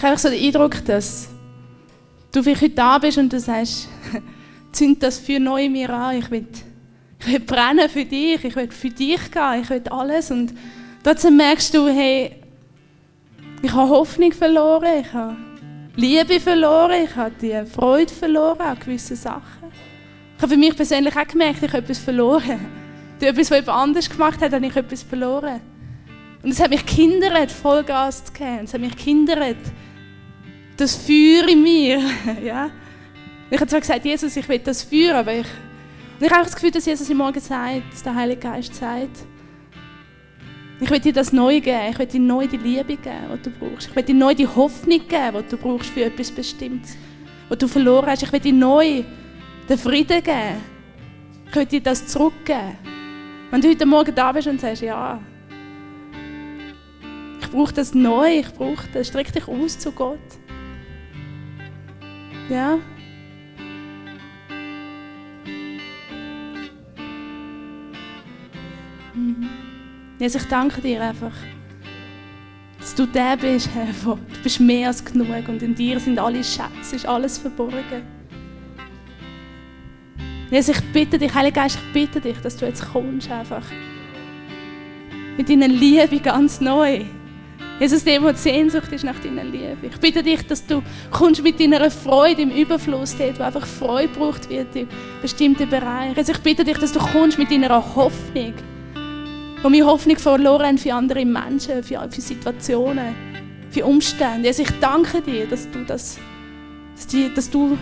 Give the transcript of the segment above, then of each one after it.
Ich habe so den Eindruck, dass du vielleicht heute da bist und du sagst, zünd das für neu in mir an. Ich will, ich will brennen für dich, ich will für dich gehen, ich will alles. Und trotzdem merkst du, hey, ich habe Hoffnung verloren, ich habe Liebe verloren, ich habe die Freude verloren an gewissen Sachen. Ich habe für mich persönlich auch gemerkt, ich habe etwas verloren. Durch etwas, was jemand anders gemacht hat, habe ich etwas verloren. Und es hat mich gehindert, Vollgas zu geben. Es hat mich gehindert, das Feuer in mir. ja. Ich habe zwar gesagt, Jesus, ich will das Feuer, aber ich, und ich habe das Gefühl, dass Jesus mir morgen sagt, der Heilige Geist sagt, ich will dir das neu geben. Ich will dir neu die Liebe geben, die du brauchst. Ich will dir neu die Hoffnung geben, die du brauchst für etwas Bestimmtes, was du verloren hast. Ich will dir neu den Frieden geben. Ich will dir das zurückgeben. Wenn du heute Morgen da bist und sagst, ja, ich brauche das neu, ich brauche das, streck dich aus zu Gott. Ja. Mhm. Jesus, ich danke dir einfach, dass du der bist, Herr, du bist mehr als genug und in dir sind alle Schätze, ist alles verborgen. Jesus, ich bitte dich, Heiliger Geist, ich bitte dich, dass du jetzt kommst einfach. Mit deiner Liebe ganz neu. Jesus, dem, die Sehnsucht ist nach deiner Liebe. Ich bitte dich, dass du kommst mit deiner Freude im Überfluss, dort, wo einfach Freude braucht wird in bestimmten Bereichen. Jesus, ich bitte dich, dass du kommst mit deiner Hoffnung. Wo wir Hoffnung verloren haben für andere Menschen, für, für Situationen, für Umstände. Jesus, ich danke dir, dass du das, dass, die, dass du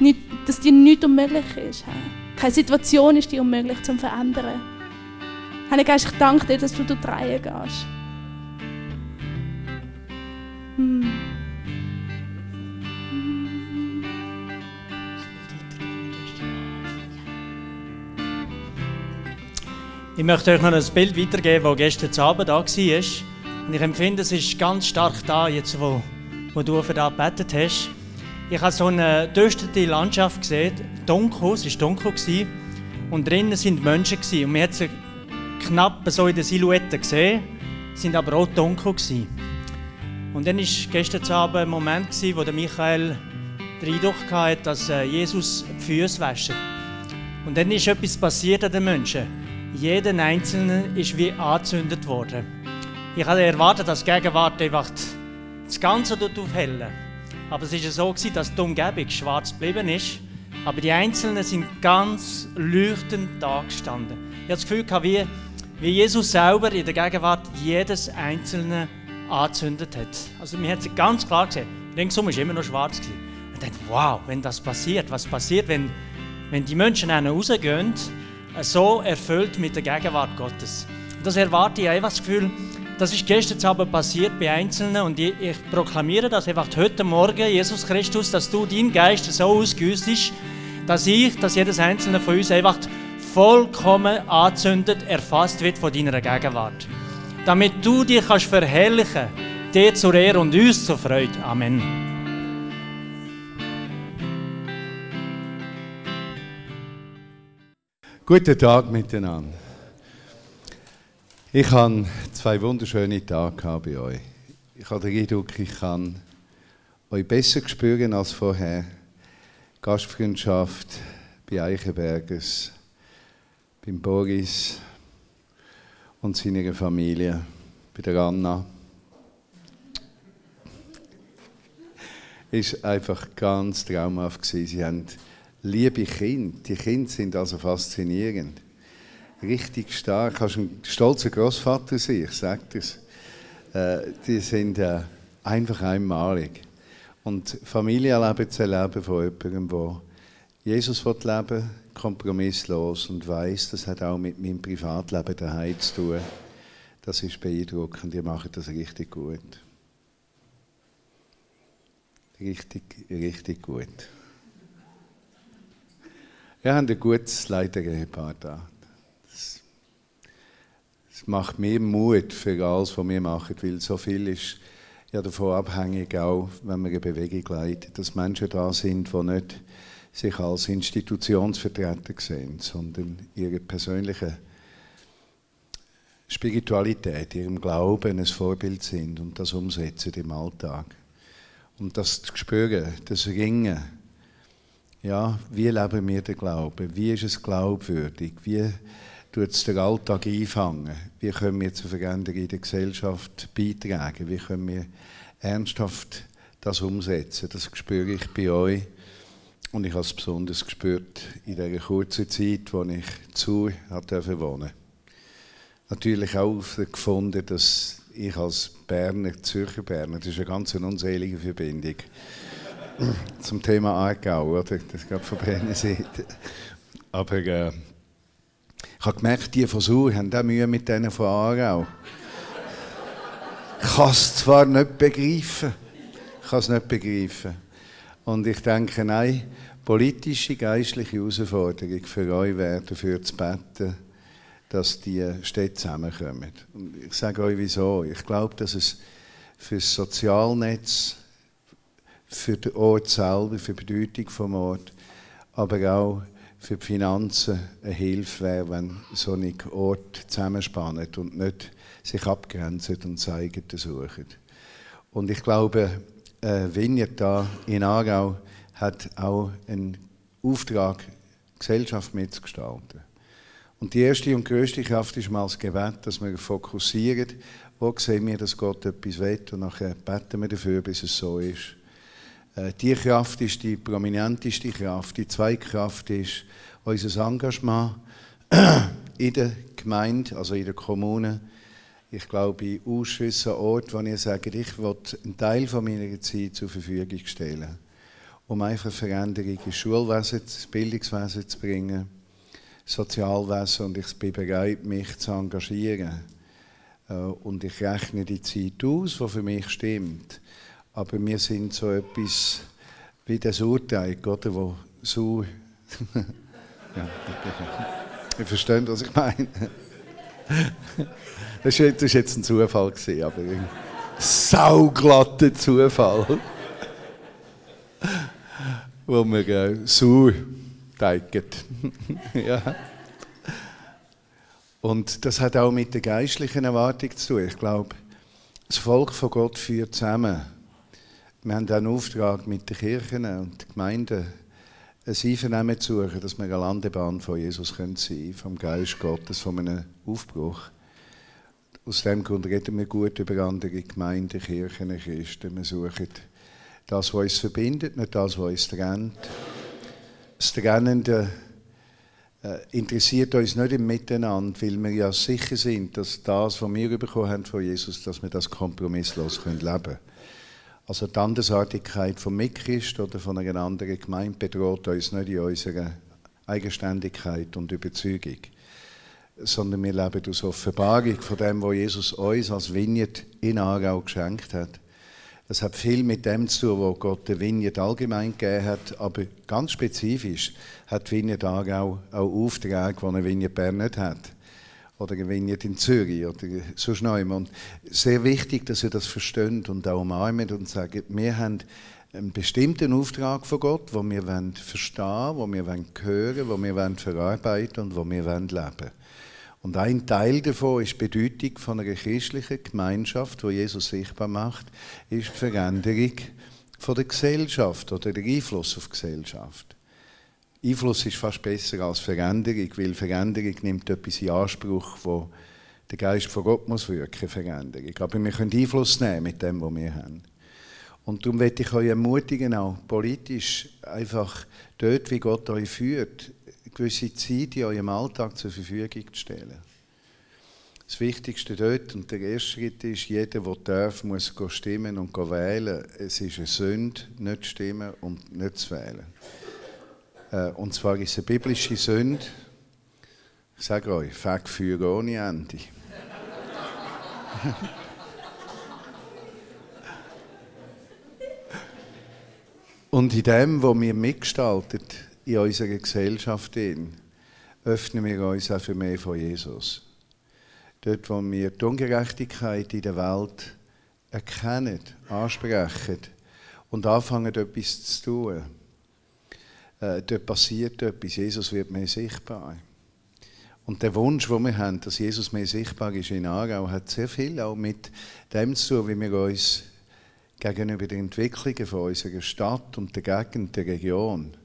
nicht, dass dir nichts unmöglich ist. Keine Situation ist dir unmöglich zu verändern. Heiliger Geist, ich danke dir, dass du durch die gehst. Ich möchte euch noch ein Bild weitergeben, das gestern Abend da war. Und ich empfinde, es ist ganz stark da, jetzt wo, wo du für das gebetet hast. Ich habe so eine düstere Landschaft gesehen, dunkel, es war dunkel. Gewesen, und drinnen sind Menschen. Gewesen, und man hat sie knapp so in der Silhouette gesehen, sind aber auch dunkel. Gewesen. Und dann war gestern Abend ein Moment, gewesen, wo der Michael den Eindruck hatte, dass äh, Jesus die Füße wäscht. Und dann ist etwas passiert an den Menschen. Jeder Einzelne ist wie angezündet worden. Ich hatte erwartet, dass die Gegenwart einfach das Ganze aufhellen Aber es war so, dass die Umgebung schwarz geblieben ist. Aber die Einzelnen sind ganz leuchtend da gestanden. Ich habe das Gefühl, wie, wie Jesus selber in der Gegenwart jedes Einzelne angezündet hat. Also man hat es ganz klar gesehen. Ringsum war immer noch schwarz. Gewesen. Ich dachte, wow, wenn das passiert, was passiert, wenn, wenn die Menschen rausgehen, so erfüllt mit der Gegenwart Gottes. Das erwarte ich einfach das Gefühl, das ist gestern Abend passiert bei Einzelnen und ich, ich proklamiere das einfach heute Morgen, Jesus Christus, dass du dein Geist so ausgüssest, dass ich, dass jedes Einzelne von uns einfach vollkommen anzündet, erfasst wird von deiner Gegenwart damit du dich kannst verherrlichen, dir zur Ehre und uns zur Freude. Amen. Guten Tag miteinander. Ich habe zwei wunderschöne Tage bei euch. Ich habe den Eindruck, ich kann euch besser spüren als vorher. Gastfreundschaft bei Eichenbergers, beim Boris, und seiner Familie, bei der Anna. ist einfach ganz traumhaft gewesen. Sie haben liebe Kinder. Die Kinder sind also faszinierend. Richtig stark. Hast einen stolzen Großvater sein, ich sage das. Äh, die sind äh, einfach einmalig. Und Familienleben zu erleben von jemandem, der Jesus leben will, kompromisslos und weiß, das hat auch mit meinem Privatleben daheim zu tun. Das ist beeindruckend. Ihr macht das richtig gut. Richtig, richtig gut. Wir haben ein gutes Leitergehepaar da. Das, das macht mir Mut für alles, was wir machen, weil so viel ist ja davon abhängig, auch wenn man eine Bewegung leitet, dass Menschen da sind, die nicht sich als Institutionsvertreter sehen, sondern ihre persönliche Spiritualität, ihrem Glauben ein Vorbild sind und das umsetzen im Alltag. Und das zu spüren, das Ringen, ja, wie leben wir den Glauben? Wie ist es glaubwürdig? Wie tut es den Alltag einfangen? Wie können wir zur Veränderung in der Gesellschaft beitragen? Wie können wir ernsthaft das umsetzen? Das spüre ich bei euch. Und ich habe es besonders gespürt in der kurzen Zeit, wo ich zu durfte wohnen. Natürlich auch gefunden, dass ich als Berner, Zürcher Berner, das ist eine ganz unselige Verbindung zum Thema Aargau, oder? Das geht von Berner Seite. Aber äh, ich habe gemerkt, die von Sur haben auch Mühe mit denen von Aargau. Ich kann es zwar nicht begreifen, ich kann es nicht begreifen. Und ich denke, nein, politische, geistliche Herausforderung für euch wäre, dafür zu beten, dass die Städte zusammenkommen. Und ich sage euch wieso. Ich glaube, dass es für das Sozialnetz, für den Ort selber, für die Bedeutung des Ort, aber auch für die Finanzen eine Hilfe wäre, wenn so ein Ort zusammenspannen und nicht sich abgrenzen und zeigen suchen. Und ich glaube, äh, Vineyard da in Aargau hat auch einen Auftrag, Gesellschaft mitzugestalten. Und die erste und größte Kraft ist mal das Gebet, dass wir fokussieren, wo sehen wir, dass Gott etwas will und nachher beten wir dafür, bis es so ist. Äh, die Kraft ist die prominenteste Kraft. Die zweite Kraft ist unser Engagement in der Gemeinde, also in der Kommune. Ich glaube, in Ausschüssen, Ort, wo ihr sagt, ich will einen Teil von meiner Zeit zur Verfügung stellen um einfach Veränderungen ins Schulwesen, ins Bildungswesen zu bringen, Sozialwesen und ich bin bereit, mich zu engagieren. Äh, und ich rechne die Zeit aus, die für mich stimmt. Aber wir sind so etwas wie das Urteil, oder, wo so... ja, Ihr versteht, was ich meine. Das war jetzt ein Zufall, aber ein sauglatter Zufall wo wir äh, so teigen. ja. Und das hat auch mit der geistlichen Erwartung zu tun. Ich glaube, das Volk von Gott führt zusammen. Wir haben auch einen Auftrag mit den Kirchen und den Gemeinden, ein Einvernehmen zu suchen, dass wir eine Landebahn von Jesus sein können, vom Geist Gottes, von einem Aufbruch. Aus dem Grund reden wir gut über andere Gemeinden, Kirchen, Christen. Wir suchen das, was uns verbindet, nicht das, was uns trennt. Das Trennende äh, interessiert uns nicht im Miteinander, weil wir ja sicher sind, dass das, was wir bekommen haben von Jesus, dass wir das kompromisslos leben können. Also die Andersartigkeit vom Mitchrist oder von einer anderen Gemeinde bedroht uns nicht in unserer Eigenständigkeit und Überzeugung, sondern wir leben aus Offenbarung von dem, was Jesus uns als Vineyard in Aarau geschenkt hat. Das hat viel mit dem zu tun, was Gott der Vineyard allgemein gegeben hat, aber ganz spezifisch hat Vineyard auch, auch Aufträge, die eine Vineyard Bern nicht hat. Oder eine Vineyard in Zürich oder so schnell. Und sehr wichtig, dass ihr das versteht und auch umarmt und sagt, wir haben einen bestimmten Auftrag von Gott, den wir verstehen wollen, den wir hören wollen, den wir verarbeiten und den wir leben wollen. Und ein Teil davon ist die Bedeutung von einer christlichen Gemeinschaft, wo Jesus sichtbar macht, ist die Veränderung von der Gesellschaft oder der Einfluss auf die Gesellschaft. Einfluss ist fast besser als Veränderung, weil Veränderung nimmt etwas in Anspruch, wo der Geist von Gott muss wirken, Veränderung. Aber wir können Einfluss nehmen mit dem, was wir haben. Und darum möchte ich euch ermutigen, auch politisch einfach dort, wie Gott euch führt, gewisse Zeit in eurem Alltag zur Verfügung zu stellen. Das Wichtigste dort und der erste Schritt ist, jeder, der darf, muss stimmen und wählen. Es ist eine Sünde, nicht zu stimmen und nicht zu wählen. Äh, und zwar ist es eine biblische Sünde. Ich sage euch, Fegfeuer ohne Ende. und in dem, was wir mitgestaltet, in unserer Gesellschaft in, öffnen wir uns auch für mehr von Jesus. Dort, wo wir die Ungerechtigkeit in der Welt erkennen, ansprechen und anfangen, etwas zu tun, äh, dort passiert etwas. Jesus wird mehr sichtbar. Und der Wunsch, den wir haben, dass Jesus mehr sichtbar ist in Aarau, hat sehr viel auch mit dem zu tun, wie wir uns gegenüber den Entwicklungen von unserer Stadt und der Gegend, der Region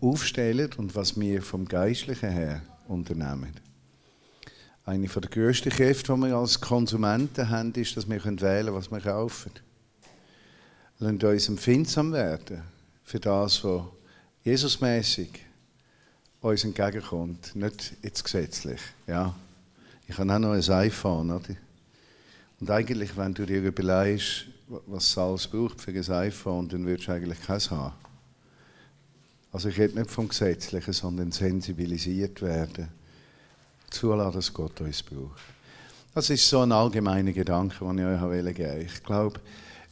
aufstellen und was wir vom Geistlichen her unternehmen. Eine der grössten Kräfte, die wir als Konsumenten haben, ist, dass wir wählen können, was wir kaufen. Lasst uns empfindsam werden für das, was Jesusmäßig uns entgegenkommt, nicht jetzt gesetzlich. Ja. Ich habe auch noch ein iPhone, oder? Und eigentlich, wenn du dir überlegst, was alles braucht für ein iPhone, dann würdest du eigentlich keins haben. Also ich rede nicht vom Gesetzlichen, sondern sensibilisiert werden. Zulassen, dass Gott uns braucht. Das ist so ein allgemeiner Gedanke, den ich euch geben wollte. Ich glaube,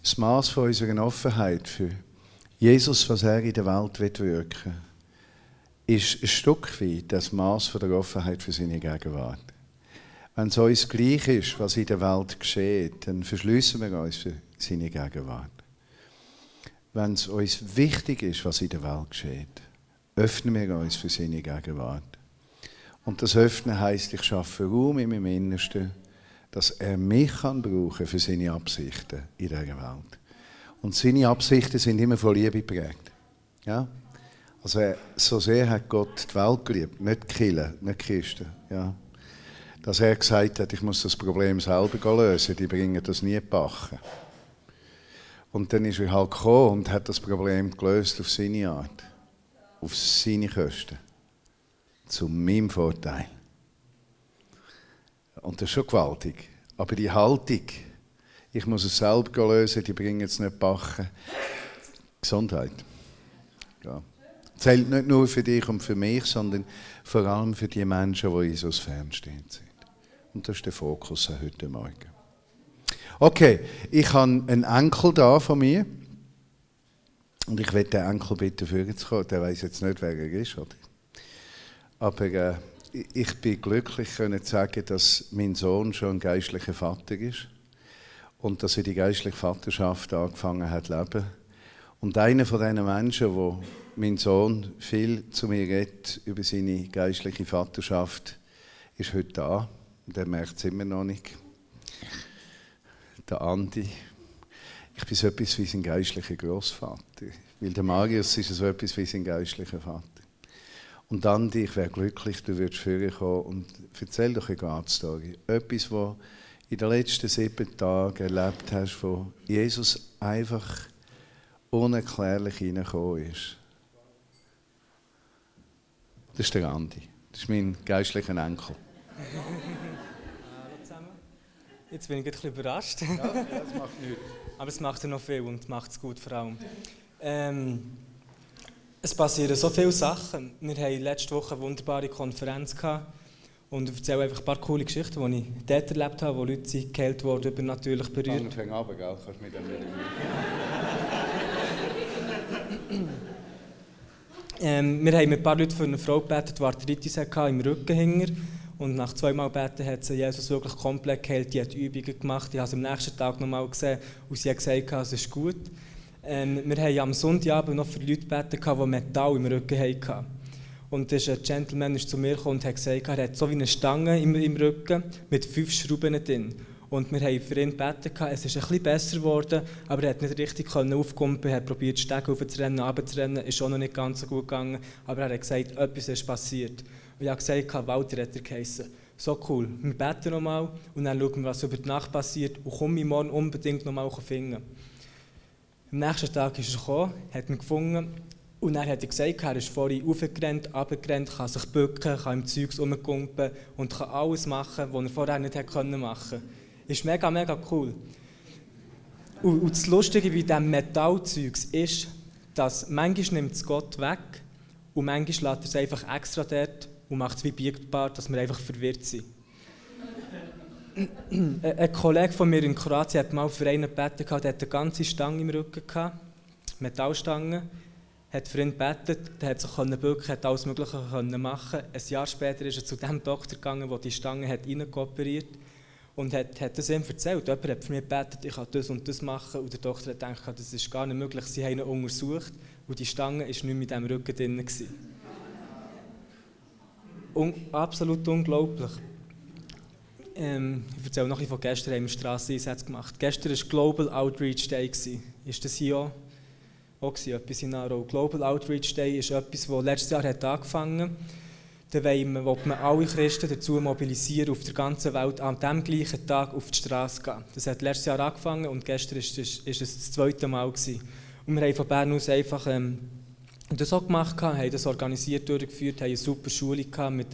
das Maß von unserer Offenheit für Jesus, was er in der Welt wirken will, ist ein Stück weit das Maß der Offenheit für seine Gegenwart. Wenn es uns gleich ist, was in der Welt geschieht, dann verschließen wir uns für seine Gegenwart wenn es uns wichtig ist, was in der Welt geschieht, öffnen wir uns für seine Gegenwart. Und das Öffnen heißt, ich schaffe Raum in meinem Innersten, dass er mich kann brauchen für seine Absichten in dieser Welt. Und seine Absichten sind immer von Liebe geprägt. Ja? Also so sehr hat Gott die Welt geliebt, nicht Kille, nicht Kisten. Ja? Dass er gesagt hat, ich muss das Problem selber lösen, die bringen das nie backen. Und dann ist er halt gekommen und hat das Problem gelöst auf seine Art, auf seine Kosten, zu meinem Vorteil. Und das ist schon gewaltig. Aber die Haltung, ich muss es selber lösen, die bringen es nicht backen. Gesundheit. Ja. Zählt nicht nur für dich und für mich, sondern vor allem für die Menschen, die Jesus fernstehend sind. Und das ist der Fokus heute Morgen. Okay, ich habe einen Enkel da von mir. Und ich werde den Enkel bitten, vorher zu kommen. Der weiß jetzt nicht, wer er ist. Oder? Aber äh, ich bin glücklich, können zu sagen, dass mein Sohn schon ein geistlicher Vater ist. Und dass er die geistliche Vaterschaft angefangen hat zu leben. Und einer von diesen Menschen, wo mein Sohn viel zu mir redet über seine geistliche Vaterschaft, ist heute da. Und er merkt es immer noch nicht der Andi. Ich bin so etwas wie sein geistlicher Großvater. Weil der Marius ist so etwas wie sein geistlicher Vater. Und Andi, ich wäre glücklich, du würdest vorkommen und erzähl doch eine God-Story. Etwas, was in den letzten sieben Tagen erlebt hast, wo Jesus einfach unerklärlich reingekommen ist. Das ist der Andi. Das ist mein geistlicher Enkel. Jetzt bin ich ein bisschen überrascht. Ja, das macht nichts. Aber es macht ja noch viel und macht es gut vor allem. Ähm, es passieren so viele Sachen. Wir hatten letzte Woche eine wunderbare Konferenz gehabt und ich erzähle einfach ein paar coole Geschichten, die ich dort erlebt habe, wo Leute sind geheilt wurden, übernatürlich berührt. Dann fang ab, gell? Kannst du mir dann ähm, Wir haben mit ein paar Leuten für eine Frau gebetet, die Arthritis hatte im Rückenhänger. Und nach zweimal Beten hat sie Jesus wirklich komplett geheilt. Die hat Übungen gemacht. Ich habe sie am nächsten Tag nochmal gesehen und sie hat gesagt, es ist gut. Ähm, wir haben am Sonntagabend noch für Leute gebeten, die Metall im Rücken hatten. Und ein Gentleman ist zu mir gekommen und hat gesagt, er hat so wie eine Stange im, im Rücken mit fünf Schrauben drin. Und wir haben für ihn gebeten, es ist ein bisschen besser geworden, aber er hat nicht richtig aufkumpeln, er hat probiert, Stege aufzurennen, runterzurennen, ist auch noch nicht ganz so gut gegangen, aber er hat gesagt, etwas ist passiert. Und ich habe gesagt, Walter hat er geheissen. So cool, wir beten nochmal und dann schauen wir, was über die Nacht passiert und komme ich morgen unbedingt nochmal finden. Am nächsten Tag ist er gekommen, hat mich gefunden und dann hat er gesagt, er ist vorhin aufgerannt, runtergerannt, kann sich bücken, kann im Zeug rumkumpen und kann alles machen, was er vorher nicht hätte machen können. Ist mega, mega cool. Und, und das Lustige bei diesem Metallzeug ist, dass manchmal nimmt es Gott weg und manchmal lässt er es einfach extra dort und macht es wie biegbar, dass wir einfach verwirrt sind. Ein Kollege von mir in Kroatien hat mal für einen gebeten, der hatte eine ganze Stange im Rücken, gehabt, Metallstange, hat für ihn gebetet, der hat sich bücken, hat alles Mögliche machen. Ein Jahr später ist er zu dem Doktor gegangen, der die Stange hat operiert und hat, hat das ihm erzählt. Jemand hat für mich gebetet, ich kann das und das machen und der Doktor hat gedacht, das ist gar nicht möglich. Sie haben ihn untersucht und die Stange war nicht in diesem Rücken drin. Gewesen un absolut unglaublich. ähm, ich erzähle noch ein von gestern, haben wir Strasseneinsätze gemacht. Gestern war Global Outreach Day. Ist das hier auch? Auch etwas in Aarau. Global Outreach Day ist etwas, das letztes Jahr hat angefangen hat. Da wollen wir, will man alle Christen dazu mobilisieren, auf der ganzen Welt an dem gleichen Tag auf die Straße zu gehen. Das hat letztes Jahr angefangen und gestern war es das zweite Mal. Gewesen. Und wir haben von Bern aus einfach ähm, das auch gemacht, haben das organisiert durchgeführt, haben eine super Schule gehabt mit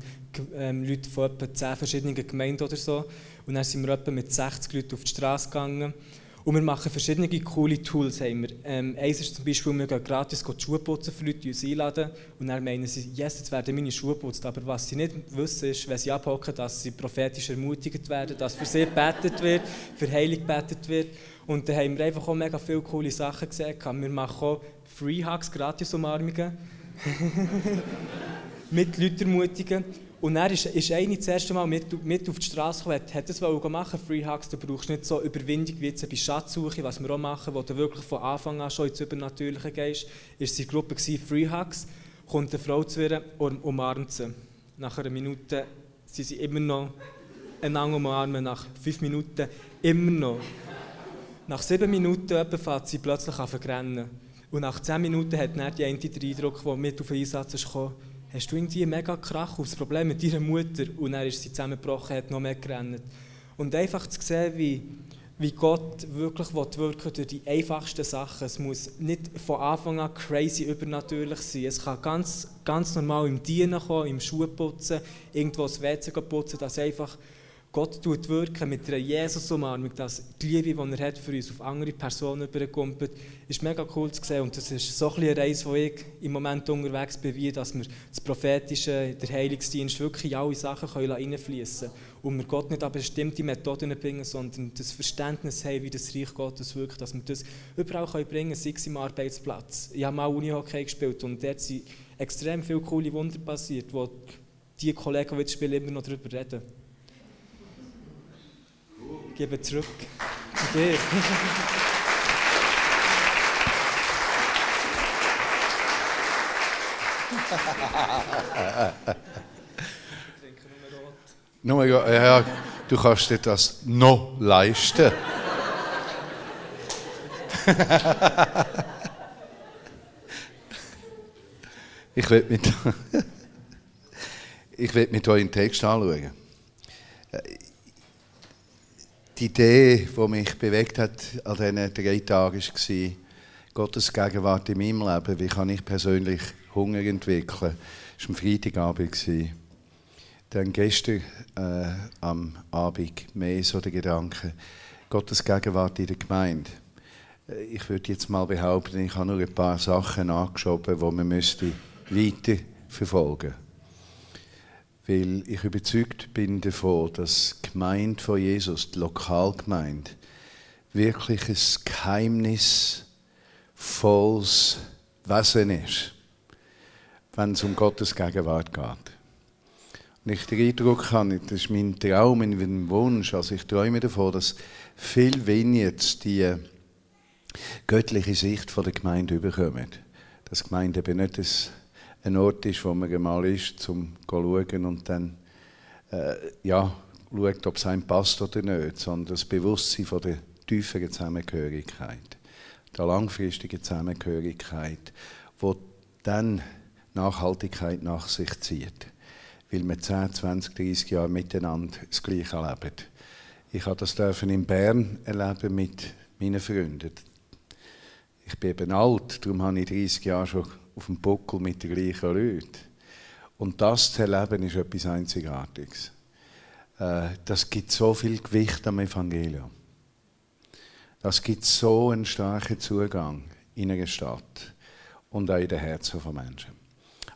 ähm, Leuten von etwa 10 verschiedenen Gemeinden oder so. Und dann sind wir etwa mit 60 Leuten auf die Straße gegangen. Und wir machen verschiedene coole Tools. Haben wir. Ähm, eins ist zum Beispiel, wir gehen gratis die Schuhe putzen für Leute, die uns einladen. Und dann meinen sie, yes, jetzt werden meine Schuhe geputzt. Aber was sie nicht wissen, ist, wenn sie abhocken, dass sie prophetisch ermutigt werden, dass für sie gebetet wird, für Heilung gebetet wird. Und da haben wir einfach auch mega viele coole Sachen gesehen. Wir machen auch Free Hugs, gratis Umarmungen. mit Leuten ermutigen. Und dann ist, ist eine das erste Mal mit, mit auf die Straße gekommen, hat das machen Free Hugs, du brauchst nicht so Überwindung wie jetzt bei Schatzsuche, was wir auch machen, wo du wirklich von Anfang an schon ins Übernatürliche gehst. Ist die Gruppe gewesen, Free Hugs, kommt eine Frau zu ihr und umarmt sie. Nach einer Minute sind sie immer noch einander umarmen, nach fünf Minuten immer noch. Nach sieben Minuten fängt sie plötzlich an zu rennen. Und nach zehn Minuten hat dann die eine den Eindruck, der mit auf den Einsatz ist hast du irgendwie mega Krach auf das Problem mit deiner Mutter und dann ist sie zusammengebrochen, hat noch mehr gerannt. Und einfach zu sehen, wie, wie Gott wirklich wirken durch die einfachsten Sachen. Es muss nicht von Anfang an crazy übernatürlich sein. Es kann ganz, ganz normal im Dienen kommen, im Schuhputzen, irgendwo das WC putzen, dass einfach Gott tut wirken mit einer Jesus-Umarmung, dass die Liebe, die er hat für uns auf andere Personen überkommt, ist mega cool zu sehen. Und das ist so ein eine Reise, wo ich im Moment unterwegs bin, wie dass wir das Prophetische, der Heilungsdienst wirklich in alle Sachen reinfließen können. Und wir Gott nicht an bestimmte Methoden bringen, sondern das Verständnis haben, wie das Reich Gottes wirkt, dass wir das überall bringen können, sei es im Arbeitsplatz. Ich habe mal Unihockey gespielt und dort sind extrem viele coole Wunder passiert, wo die Kollegen, die jetzt spielen, immer noch darüber reden gebe zurück zu dir. Nur, ja, du kannst dir das noch leisten. ich will mit, ich will mit euch einen Text anschauen die Idee, die mich bewegt hat an diesen drei Tagen, war, Gottes Gegenwart in meinem Leben. Wie kann ich persönlich Hunger entwickeln? Das war am Freitagabend. Dann gestern äh, am Abend mehr so der Gedanke, Gottes Gegenwart in der Gemeinde. Äh, ich würde jetzt mal behaupten, ich habe nur ein paar Sachen angeschoben, die man müsste weiter verfolgen müsste weil ich überzeugt bin davon, dass die Gemeinde von Jesus, die Lokalgemeinde, wirklich ein geheimnisvolles Wesen ist, wenn es um Gottes Gegenwart geht. Und ich den Eindruck habe, das ist mein Traum, mein Wunsch, also ich träume davon, dass viel Vineyards die göttliche Sicht von der Gemeinde überkommen. Dass die Gemeinde eben nicht ein ein Ort ist, wo man mal ist, um zu schauen und dann äh, ja, schaut, ob es einem passt oder nicht, sondern das Bewusstsein von der tieferen Zusammengehörigkeit, der langfristigen Zusammengehörigkeit, wo dann Nachhaltigkeit nach sich zieht, weil wir 10, 20, 30 Jahre miteinander das Gleiche erleben. Ich habe das dürfen in Bern erleben mit meinen Freunden. Ich bin eben alt, darum habe ich 30 Jahre schon auf dem Buckel mit den gleichen Leuten. Und das zu erleben, ist etwas Einzigartiges. Äh, das gibt so viel Gewicht am Evangelium. Das gibt so einen starken Zugang in einer Stadt und auch in den Herzen von Menschen.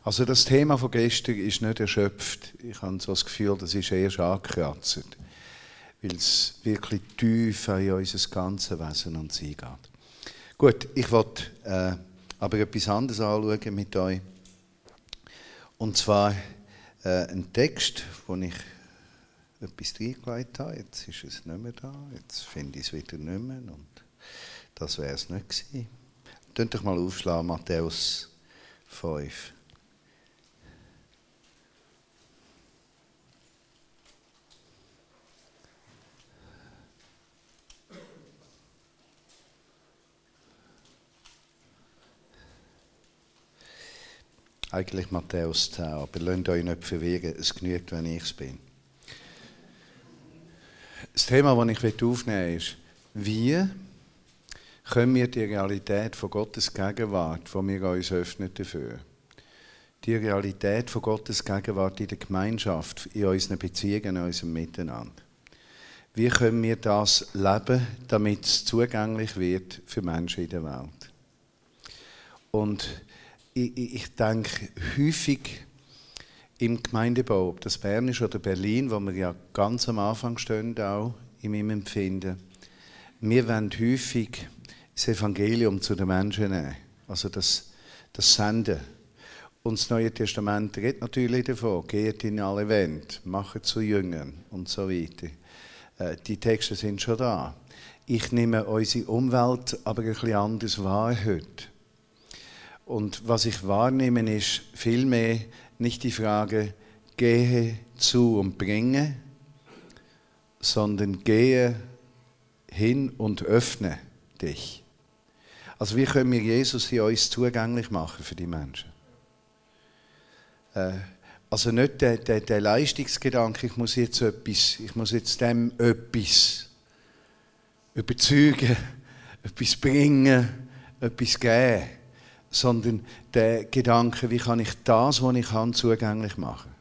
Also das Thema von gestern ist nicht erschöpft. Ich habe so das Gefühl, das ist erst angekratzt, weil es wirklich tief in unser ganzes Wesen und Sein geht. Gut, ich wollte äh, aber etwas anderes anschauen mit euch. Und zwar äh, ein Text, wo ich etwas reingelegt habe. Jetzt ist es nicht mehr da. Jetzt finde ich es wieder nicht mehr. Und das wäre es nicht gewesen. Könnt euch mal aufschlagen, Matthäus 5. Eigentlich Matthäus 10, aber lasst euch nicht verwirren, es genügt, wenn ich es bin. Das Thema, das ich aufnehmen will, ist, wie können wir die Realität von Gottes Gegenwart, die wir uns öffnen dafür, die Realität von Gottes Gegenwart in der Gemeinschaft, in unseren Beziehungen, in unserem Miteinander, wie können wir das leben, damit es zugänglich wird für Menschen in der Welt? Und ich, ich denke häufig im Gemeindebau, ob das Bern ist oder Berlin, wo wir ja ganz am Anfang stehen, auch in meinem Empfinden, wir wollen häufig das Evangelium zu den Menschen nehmen, also das, das Senden. Und das Neue Testament redet natürlich davon, geht in alle Welt, macht zu Jüngern und so weiter. Äh, die Texte sind schon da. Ich nehme unsere Umwelt aber ein bisschen anders wahr heute. Und was ich wahrnehme, ist vielmehr nicht die Frage, gehe zu und bringe, sondern gehe hin und öffne dich. Also wie können wir Jesus in uns zugänglich machen für die Menschen? Äh, also nicht der, der, der Leistungsgedanke, ich muss jetzt etwas, ich muss jetzt dem etwas überzeugen, etwas bringen, etwas geben sondern der Gedanke, wie kann ich das, was ich habe, zugänglich machen.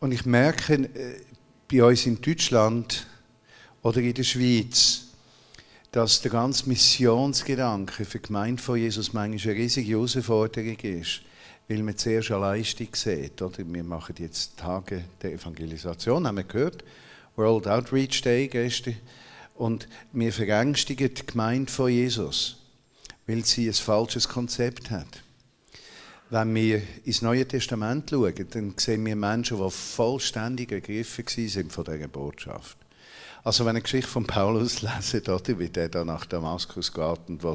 Und ich merke äh, bei uns in Deutschland oder in der Schweiz, dass der ganze Missionsgedanke für die Gemeinde von Jesus manchmal eine riesige Herausforderung ist, weil man zuerst eine Leistung sieht. Oder? Wir machen jetzt Tage der Evangelisation, haben wir gehört, World Outreach Day gestern, und wir verängstigen die Gemeinde von Jesus weil sie ein falsches Konzept hat. Wenn wir ins Neue Testament schauen, dann sehen wir Menschen, die vollständig ergriffen sind von dieser Botschaft. Also wenn eine Geschichte von Paulus lesen, wie der da nach Damaskus geht und will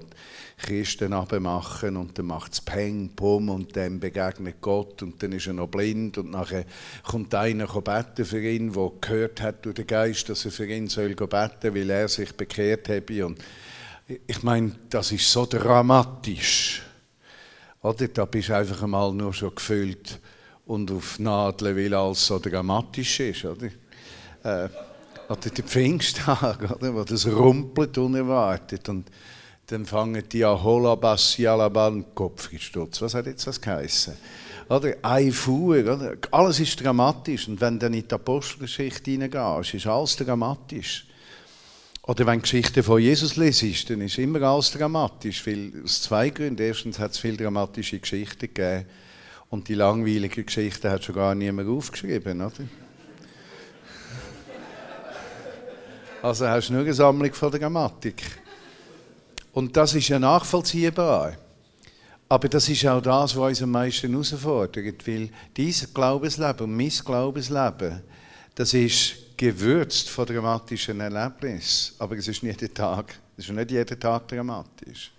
Christen abmachen und dann macht es Peng, Pum und dann begegnet Gott und dann ist er noch blind und nachher kommt einer beten für ihn, der gehört hat durch den Geist, dass er für ihn soll beten, weil er sich bekehrt habe und ich meine, das ist so dramatisch. Oder? Da bist du einfach einmal nur schon gefüllt und auf Nadeln, weil alles so dramatisch ist. Oder, äh, oder der Pfingsttag, oder? wo das rumpelt unerwartet. Und dann fangen die an, Holabasialaban, Kopfgestutz. Was hat jetzt das geheißen? Oder? Ein Fuhr, oder? Alles ist dramatisch. Und wenn du in die Apostelgeschichte hineingehst, ist alles dramatisch. Oder wenn Geschichten von Jesus lesest, dann ist immer alles dramatisch. Weil, aus zwei Gründen. Erstens hat es viele dramatische Geschichten gegeben. Und die langweiligen Geschichten hat schon gar niemand aufgeschrieben, oder? Also hast du nur eine Sammlung von Dramatik. Und das ist ja nachvollziehbar. Aber das ist auch das, was uns am meisten herausfordert. Weil dieses Glaubensleben und mein Glaubensleben, das ist gewürzt von dramatischen Erlebnissen. Aber es ist nicht jeden Tag, es ist nicht jeden Tag dramatisch.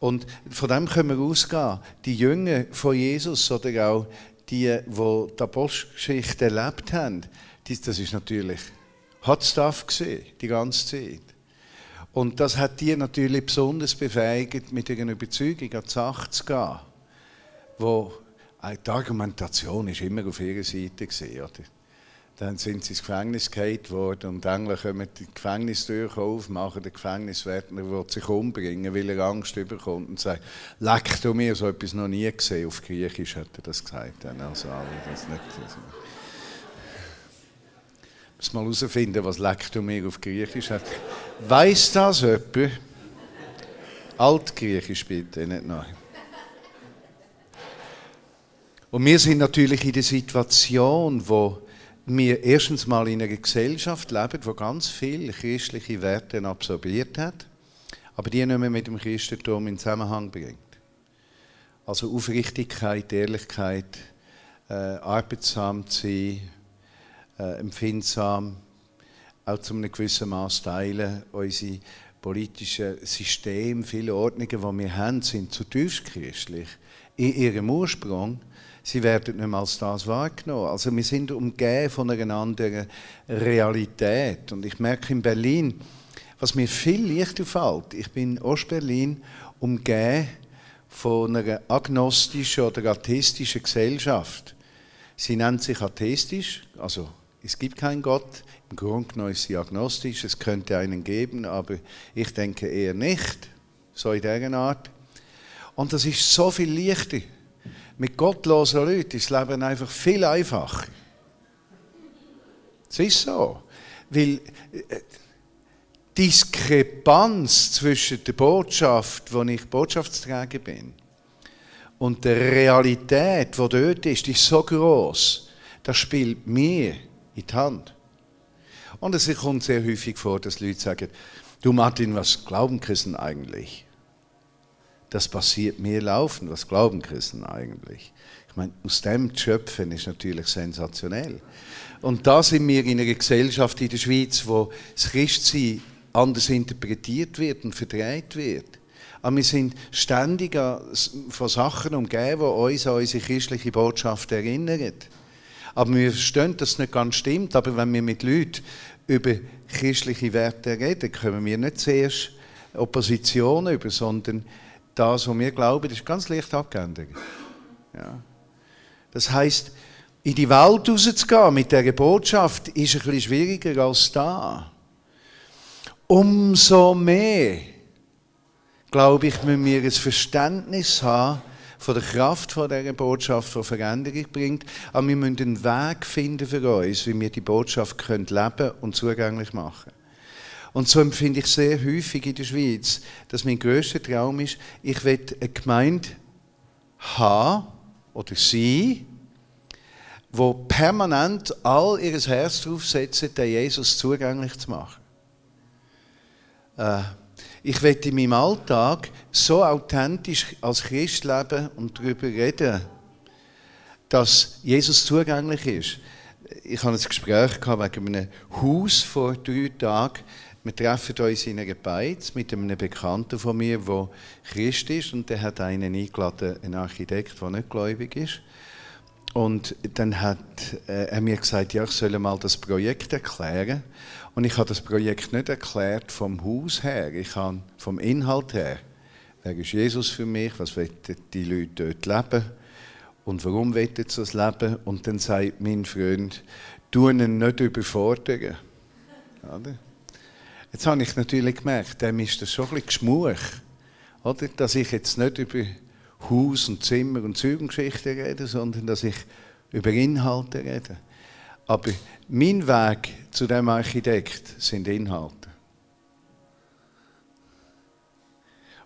Und von dem können wir ausgehen. Die Jünger von Jesus oder auch die, die die Apostelgeschichte erlebt haben, das ist natürlich Hot Stuff gesehen, die ganze Zeit. Und das hat die natürlich besonders befähigt, mit einer Überzeugung an die Sache zu gehen, wo die Argumentation ist immer auf ihrer Seite gesehen, oder? Dann sind sie ins Gefängnis gehalten worden und Engel kommen die Gefängnistür auf, machen den Gefängniswärter, der sich umbringen, weil er Angst überkommt und sagt, leck du mir, so etwas noch nie gesehen. Auf Griechisch hat er das gesagt. Also alle das nicht. Also. Muss mal herausfinden, was leck du mir auf Griechisch hat. Weiß das jemand? Altgriechisch bitte, nicht neu. Und wir sind natürlich in der Situation, wo wir erstens mal in einer Gesellschaft leben, die ganz viele christliche Werte absorbiert hat, aber die nicht mehr mit dem Christentum in Zusammenhang bringt. Also Aufrichtigkeit, Ehrlichkeit, äh, arbeitsam sein, äh, empfindsam, auch zu einem gewissen Maß teilen. Unsere politischen Systeme, viele Ordnungen, die wir haben, sind zutiefst christlich in ihrem Ursprung sie werden nicht mehr als das wahrgenommen. Also wir sind umgeben von einer anderen Realität. Und ich merke in Berlin, was mir viel leichter fällt, ich bin in Ostberlin umgeben von einer agnostischen oder atheistischen Gesellschaft. Sie nennt sich atheistisch, also es gibt keinen Gott. Im Grunde genommen ist sie agnostisch, es könnte einen geben, aber ich denke eher nicht, so in dieser Art. Und das ist so viel leichter. Mit gottlosen Leuten ist das Leben einfach viel einfacher. Es ist so. Weil äh, Diskrepanz zwischen der Botschaft, wo ich Botschaftsträger bin, und der Realität, die dort ist, die ist so groß, das spielt mir in die Hand. Und es kommt sehr häufig vor, dass Leute sagen, du Martin, was glauben Christen eigentlich? Das passiert mir laufend, was glauben Christen eigentlich? Ich meine, aus dem zu schöpfen ist natürlich sensationell. Und da sind wir in einer Gesellschaft in der Schweiz, wo das Christsein anders interpretiert wird und verdreht wird. Aber wir sind ständig von Sachen umgeben, die uns an unsere christliche Botschaft erinnern. Aber wir verstehen, dass es nicht ganz stimmt. Aber wenn wir mit Leuten über christliche Werte reden, können wir nicht zuerst Opposition über, sondern das, was wir glauben, ist ganz leicht abgeändert. Ja. Das heißt, in die Welt rauszugehen mit dieser Botschaft ist ein bisschen schwieriger als da. Umso mehr, glaube ich, müssen wir ein Verständnis haben von der Kraft dieser Botschaft, die Veränderung bringt. Aber wir müssen einen Weg finden für uns, wie wir die Botschaft können leben und zugänglich machen Und so empfinde ich sehr häufig in der Schweiz, dass mein grösster Traum ist, ich will eine Gemeinde haben oder sein, wo permanent all ihr Herz darauf setzen, den Jesus zugänglich zu machen. Äh, ich werde in meinem Alltag so authentisch als Christ leben und darüber reden, dass Jesus zugänglich ist. Ich hatte ein Gespräch wegen einem Haus vor drei Tagen. Wir treffen uns in einer Beiz mit einem Bekannten von mir, der Christ ist, und der hat einen eingeladen, einen Architekt, der nicht gläubig ist. Und dann hat äh, er mir gesagt, ja, ich soll mal das Projekt erklären. Und ich habe das Projekt nicht erklärt vom Haus her, ich habe vom Inhalt her. Wer ist Jesus für mich? Was wollen die Leute dort leben? Und warum wollen sie das leben? Und dann sagt mein Freund, du ihn nicht überfordern. Jetzt habe ich natürlich gemerkt, dem ist das schon ein bisschen Geschmuch. Oder? Dass ich jetzt nicht über Haus und Zimmer und Zeugengeschichten rede, sondern dass ich über Inhalte rede. Aber mein Weg zu dem Architekt sind Inhalte.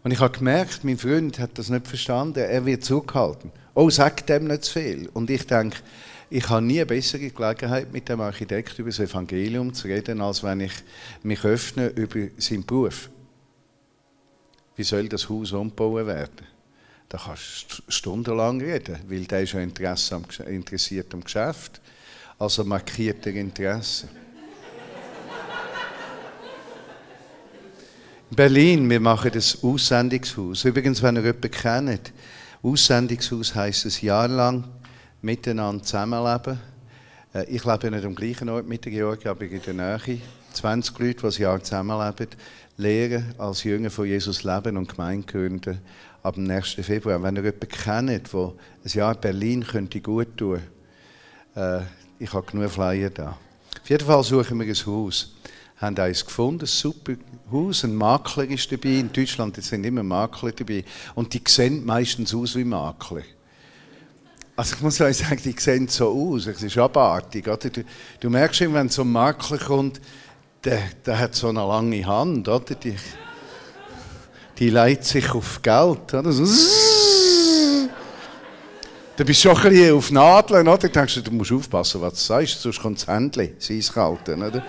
Und ich habe gemerkt, mein Freund hat das nicht verstanden. Er wird zurückhalten. Oh, sag dem nicht zu viel. Und ich denke, ich habe nie eine bessere Gelegenheit, mit dem Architekt über das Evangelium zu reden, als wenn ich mich öffne über seinen Beruf. Wie soll das Haus umgebaut werden? Da kannst du stundenlang reden, weil der ist ja interessiert am Geschäft. Also markiert er Interesse. In Berlin, wir machen das Aussendungshaus. Übrigens, wenn ihr jemanden kennt, Aussendungshaus heisst ein Jahr lang miteinander zusammenleben. Äh, ich lebe nicht am gleichen Ort mit der Georgia, aber in der Nähe. 20 Leute, die ein Jahr zusammenleben, lehren, als Jünger von Jesus leben und Gemeinde gründen ab dem nächsten Februar. Wenn ihr jemanden kennt, der ein Jahr in Berlin könnte gut tun könnte, äh, ich habe genug Flyer da. Auf jeden Fall suchen wir ein Haus. Wir haben eins gefunden, ein super Haus. Ein Makler ist dabei. In Deutschland sind immer Makler dabei. Und die sehen meistens aus wie Makler. Also ich muss sagen, die sehen so aus. Es ist abartig. Oder? Du, du merkst immer, wenn so ein Makler kommt, der, der hat so eine lange Hand. Oder? Die, die leitet sich auf Geld. Oder? So, du bist schon ein bisschen auf Nadeln, oder? Du denkst, du musst aufpassen, was du sagst, sonst kommt das Händchen, sie ist kalt, oder?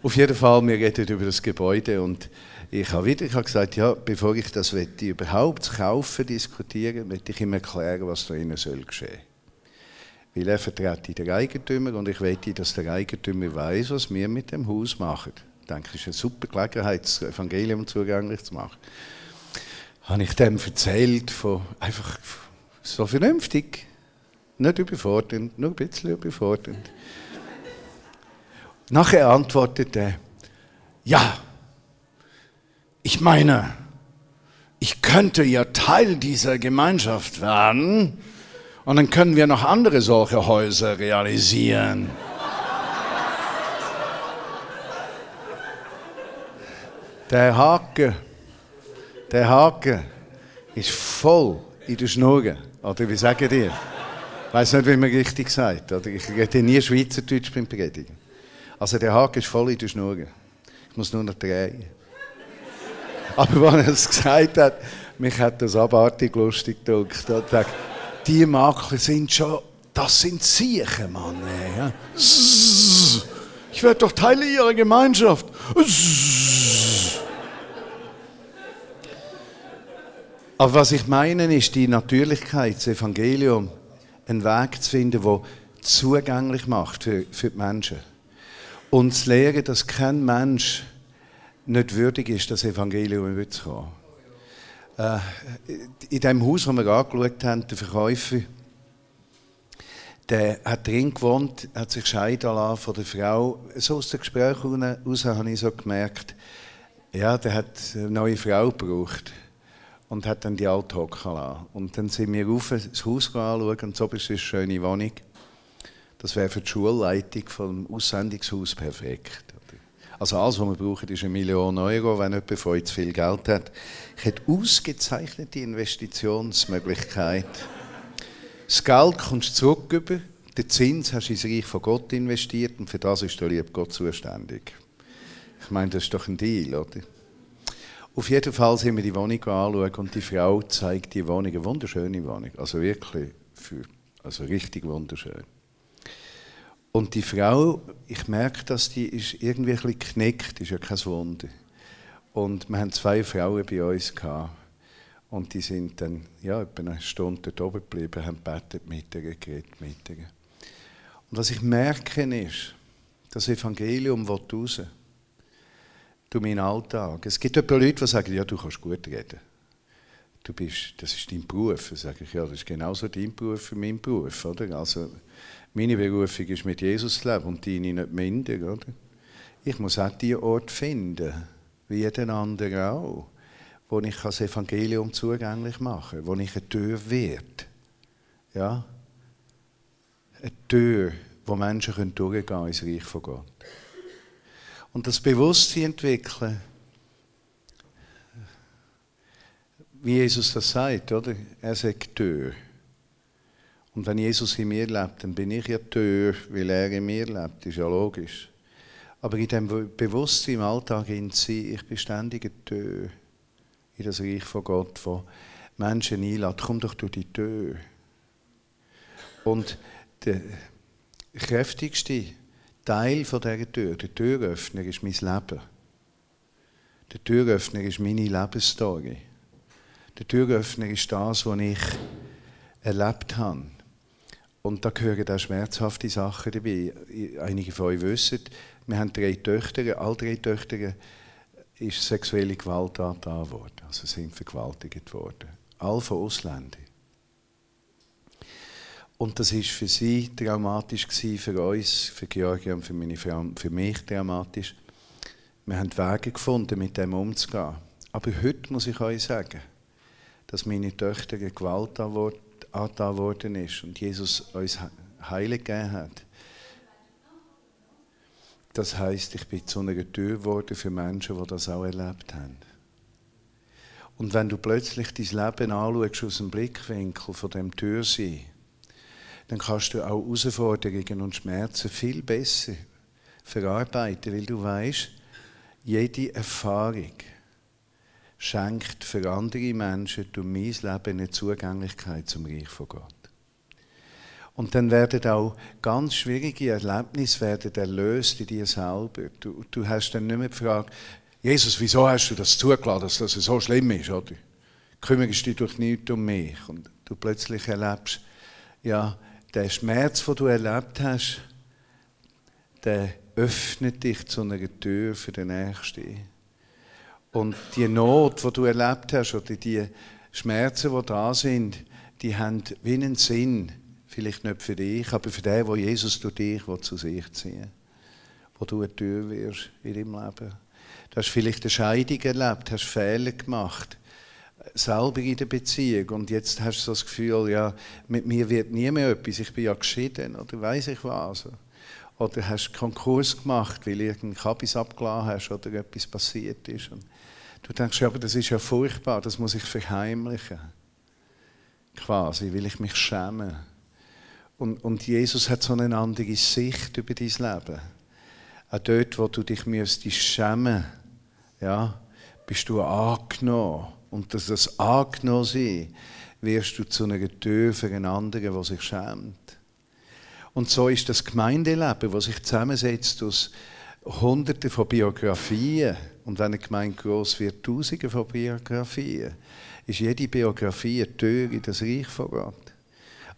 Auf jeden Fall, wir reden über das Gebäude und ich habe wieder ich habe gesagt, ja, bevor ich das wette, überhaupt kaufen, diskutieren, möchte ich ihm erklären, was da innen soll geschehen. Weil er vertritt den Eigentümer und ich möchte, dass der Eigentümer weiß, was wir mit dem Haus machen. Ich denke, es ist eine super Gelegenheit, das Evangelium zugänglich zu machen. Habe ich dem erzählt, von einfach so vernünftig, nicht überfordernd, nur ein bisschen überfordernd. Nachher antwortete er, ja, ich meine, ich könnte ja Teil dieser Gemeinschaft werden und dann können wir noch andere solche Häuser realisieren. Der Haken, der Haken ist voll in der Schnur. Oder wie sagen die? Ich weiß nicht, wie man richtig sagt. Oder ich rede nie Schweizerdeutsch beim Predigen. Also der Haken ist voll in der Schnur. Ich muss nur noch drehen. Aber wenn er es gesagt hat, mich hat das abartig lustig gedrückt. Er sagt, die Makler sind schon, das sind Siechen, Mann. Ja. Ich werde doch Teil ihrer Gemeinschaft. Aber was ich meine, ist die Natürlichkeit, das Evangelium, einen Weg zu finden, der zugänglich macht für, für die Menschen. Und zu lehren, dass kein Mensch nicht würdig ist, das Evangelium überzukommen. Äh, in dem Haus, das wir angeschaut haben, der Verkäufer, der hat drin gewohnt, hat sich scheiden lassen von der Frau. So aus dem Gespräch heraus habe ich so gemerkt, ja, der hat eine neue Frau gebraucht und hat dann die alte hocken lassen. Und dann sind wir rauf das Haus anschauen und so ist eine schöne Wohnung. Das wäre für die Schulleitung vom Aussendungshaus perfekt. Also alles, was wir brauchen, ist eine Million Euro, wenn jemand von euch zu viel Geld hat. Ich hätte ausgezeichnete Investitionsmöglichkeit. Das Geld kommst du zurück über, den Zins hast du ins Reich von Gott investiert und für das ist der liebe Gott zuständig. Ich meine, das ist doch ein Deal, oder? Auf jeden Fall sind wir die Wohnung anschauen und die Frau zeigt die Wohnung, eine wunderschöne Wohnung, also wirklich, für, also richtig wunderschön. Und die Frau, ich merke, dass die ist irgendwie ein bisschen geknickt, ist ja kein Wunder. Und wir haben zwei Frauen bei uns gehabt. Und die sind dann, ja, etwa eine Stunde dort oben geblieben, haben gebetet mit ihr, geredet mit ihr. Und was ich merke ist, das Evangelium will raus. Du meinen Alltag. Es gibt Leute, die sagen, ja, du kannst gut reden. Du bist, das ist dein Beruf. Dann sage ich, ja, das ist genauso dein Beruf wie mein Beruf. Oder? Also, meine Berufung ist mit Jesus zu leben und deine nicht minder. Oder? Ich muss auch diesen Ort finden, wie jeden anderen auch, wo ich das Evangelium zugänglich mache, wo ich eine Tür werde. Ja? Eine Tür, wo Menschen durchgehen können ins Reich von Gott. Und das Bewusstsein entwickeln, wie Jesus das sagt, oder? Er sagt Tür. Und wenn Jesus in mir lebt, dann bin ich ja Tür, weil er in mir lebt. Das ist ja logisch. Aber in dem Bewusstsein im Alltag in sie, ich bin ständig Tür in das Reich von Gott, wo Menschen einlädt. Komm doch durch die Tür. Und der kräftigste Teil von dieser Tür, der Türöffner, ist mein Leben. Der Türöffner ist meine Lebensstory. Der Türöffner ist das, was ich erlebt habe. Und da gehören auch schmerzhafte Sachen dabei. Einige von euch wissen, wir haben drei Töchter, alle drei Töchter ist sexuelle Gewalt angetan worden, also sind vergewaltigt worden. Alle von Ausländern. Und das war für sie traumatisch für uns, für Georgia und für, meine Frau, für mich traumatisch. Wir haben Wege gefunden, mit dem umzugehen. Aber heute muss ich euch sagen, dass meine Töchter Gewalt angetan angetan worden ist und Jesus uns Heile gegeben hat. Das heißt, ich bin zu einer Tür geworden für Menschen, die das auch erlebt haben. Und wenn du plötzlich dein Leben anschaust aus dem Blickwinkel von dem Türsein, dann kannst du auch Herausforderungen und Schmerzen viel besser verarbeiten, weil du weißt, jede Erfahrung, schenkt für andere Menschen durch mein Leben eine Zugänglichkeit zum Reich von Gott. Und dann werden auch ganz schwierige Erlebnisse werden erlöst in dir selber. Du, du hast dann nicht mehr die Frage, Jesus, wieso hast du das zugelassen, dass das so schlimm ist? Oder? Kümmerst dich durch nichts um mich. Und du plötzlich erlebst, ja, der Schmerz, den du erlebt hast, der öffnet dich zu einer Tür für den Nächsten. Und die Not, die du erlebt hast, oder die Schmerzen, die da sind, die haben wie einen Sinn. Vielleicht nicht für dich, aber für den, wo Jesus durch dich zu sich ziehen Wo du eine Tür wirst in deinem Leben. Du hast vielleicht eine Scheidung erlebt, hast Fehler gemacht, selber in der Beziehung und jetzt hast du so das Gefühl, ja, mit mir wird nie mehr etwas, ich bin ja geschieden oder weiß ich was. Oder hast Konkurs gemacht, weil irgendein Kabis abgeladen hast oder etwas passiert ist. Und du denkst, ja, aber das ist ja furchtbar, das muss ich verheimlichen. Quasi, will ich mich schämen. Und, und Jesus hat so eine andere Sicht über dein Leben. Auch dort, wo du dich müsstest schämen, ja, bist du angenommen. Und dass das angenommen sein, wirst du zu einer Tür für einen anderen, der sich schämt. Und so ist das Gemeindeleben, das sich zusammensetzt aus Hunderten von Biografien. Und wenn eine Gemeinde groß wird, Tausende von Biografien, ist jede Biografie eine Tür in das Reich von Gott.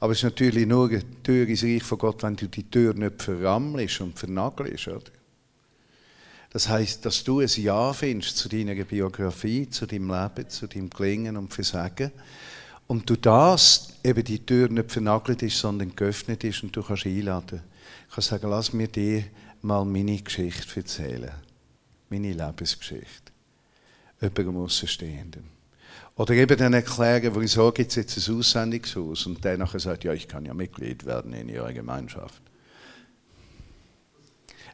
Aber es ist natürlich nur eine Tür ins Reich von Gott, wenn du die Tür nicht verrammelst und vernagelst. Oder? Das heißt, dass du ein Ja findest zu deiner Biografie, zu deinem Leben, zu deinem Gelingen und Versagen. Und du das, eben die Tür nicht vernagelt ist, sondern geöffnet ist und du kannst einladen. Ich kann sagen, lass mir dir mal meine Geschichte erzählen. Meine Lebensgeschichte. Jemandem Außenstehenden. Oder eben dann erklären, wieso gibt es jetzt ein Aussendungshaus und der nachher sagt, ja, ich kann ja Mitglied werden in ihrer Gemeinschaft.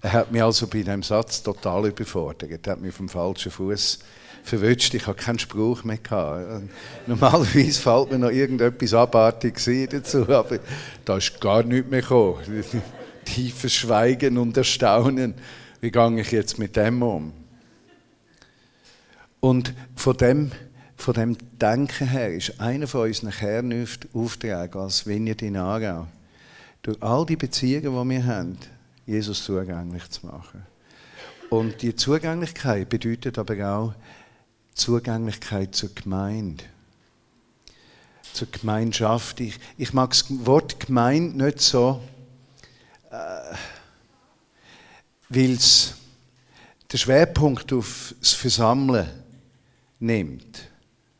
Er hat mich also bei diesem Satz total überfordert. Er hat mich vom falschen Fuß verwünscht. Ich habe keinen Spruch mehr gehabt. Normalerweise fällt mir noch irgendetwas Abartiges dazu, aber da ist gar nichts mehr gekommen. Tiefes Schweigen und Erstaunen. Wie gehe ich jetzt mit dem um? Und von dem, von dem Denken her ist einer von unseren Kernaufträgen als Vineyard in Aarau, durch all die Beziehungen, die wir haben, Jesus zugänglich zu machen. Und die Zugänglichkeit bedeutet aber auch Zugänglichkeit zur Gemeinde. Zur Gemeinschaft. Ich, ich mag das Wort Gemeinde nicht so, äh, weil es den Schwerpunkt auf das Versammeln nimmt.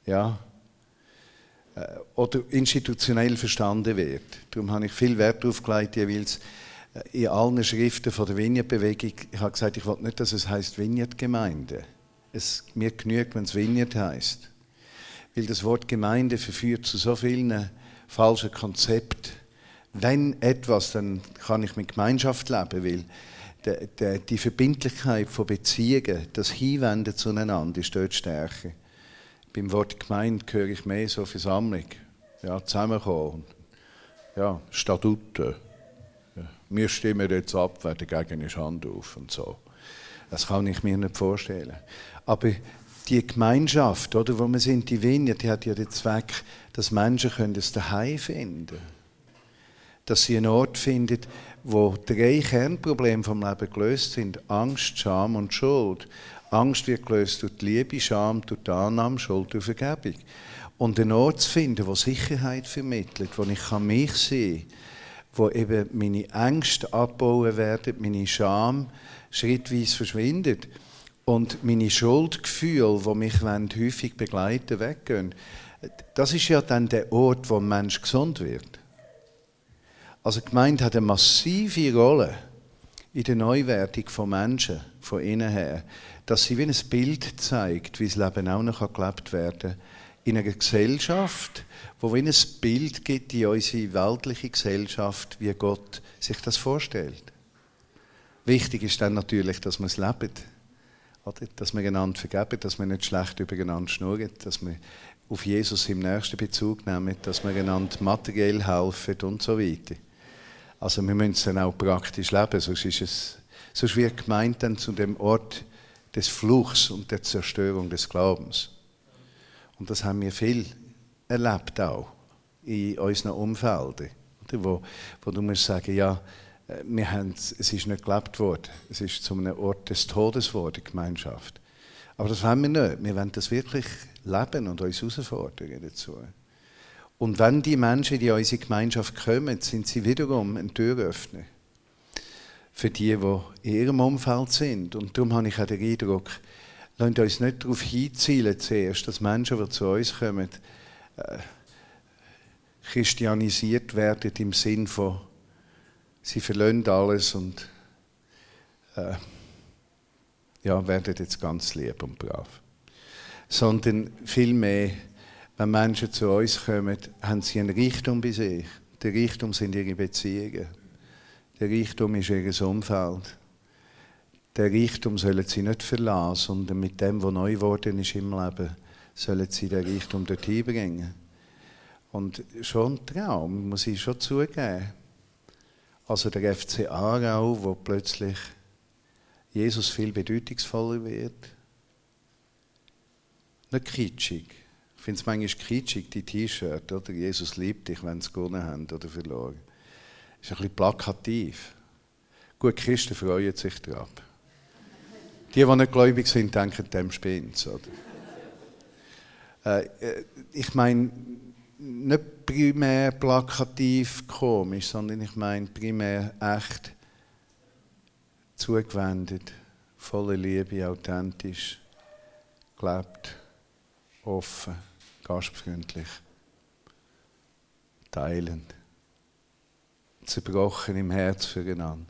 Ja? Äh, oder institutionell verstanden wird. Darum habe ich viel Wert darauf gelegt, jeweils in allen Schriften von der Vineyard-Bewegung, ich habe gesagt, ich wollte nicht, dass es heißt Vineyard-Gemeinde. Es mir genügt, wenn es Vineyard heißt, weil das Wort Gemeinde verführt zu so vielen falschen Konzepten. Wenn etwas, dann kann ich mit Gemeinschaft leben, weil die, die, die Verbindlichkeit von Beziehungen, das Hinwenden zueinander, ist dort stärker. Beim Wort Gemeinde höre ich mehr so Versammlung, ja, zusammenkommen, ja, Statuten wir stimmen jetzt ab, wer dagegen ist, Hand auf und so. Das kann ich mir nicht vorstellen. Aber die Gemeinschaft, oder, wo wir sind, die Vineyard, die hat ja den Zweck, dass Menschen können es daheim finden Dass sie einen Ort finden, wo drei Kernprobleme vom Leben gelöst sind. Angst, Scham und Schuld. Angst wird gelöst durch die Liebe, Scham durch die Annahme, Schuld durch Vergebung. Und einen Ort zu finden, wo Sicherheit vermittelt, wo ich mich sehen kann, wo eben meine Ängste abbauen werden, meine Scham schrittweise verschwindet und meine Schuldgefühle, die mich häufig begleiten, weggehen. Das ist ja dann der Ort, wo ein Mensch gesund wird. Also die Gemeinde hat eine massive Rolle in der Neuwertung von Menschen, von innen her, dass sie wie ein Bild zeigt, wie das Leben auch noch gelebt werden kann in einer Gesellschaft, wo wie ein Bild gibt in unsere weltliche Gesellschaft, wie Gott sich das vorstellt. Wichtig ist dann natürlich, dass wir es. Oder? Dass wir einander vergeben, dass wir nicht schlecht übereinander schnurren, dass wir auf Jesus im nächsten Bezug nehmen, dass wir einander materiell helfen und so weiter. Also wir müssen es dann auch praktisch leben, sonst, ist es, sonst wird gemeint dann zu dem Ort des Fluchs und der Zerstörung des Glaubens. Und das haben wir viel erlebt auch in unseren Umfeldern. Wo, wo du musst sagen, ja, äh, wir haben, es ist nicht gelebt worden. Es ist zu einem Ort des Todes geworden, die Gemeinschaft. Aber das wollen wir nicht. Wir wollen das wirklich leben und uns herausfordern dazu. Und wenn die Menschen in unsere Gemeinschaft kommen, sind sie wiederum ein Türöffner für die, die in ihrem Umfeld sind. Und darum habe ich auch den Eindruck, Lasst uns nicht darauf hinzielen zuerst, dass Menschen, die zu uns kommen, äh, christianisiert werden im Sinn von, sie verlöhnt alles und äh, ja, werden jetzt ganz lieb und brav. Sondern vielmehr Wenn Menschen zu uns kommen, haben sie einen Reichtum bei sich. Der Reichtum sind ihre Beziehungen. Der Reichtum ist ihr Umfeld. Der Reichtum sollen sie nicht verlassen, sondern mit dem, was neu geworden ist im Leben, sollen sie den Reichtum dorthin bringen. Und schon ein Traum, muss ich schon zugeben. Also der FC Aarau, wo plötzlich Jesus viel bedeutungsvoller wird. Nicht kitschig. Ich finde es manchmal kitschig, die T-Shirt, oder? Jesus liebt dich, wenn sie gewonnen haben oder verloren. Ist ein bisschen plakativ. Gut, Christen freuen sich drauf. Die, die nicht gläubig sind, denken, dem spinnt äh, äh, Ich meine, nicht primär plakativ komisch, sondern ich meine primär echt zugewendet, voller Liebe, authentisch, gelebt, offen, gastfreundlich, teilend, zerbrochen im Herz füreinander.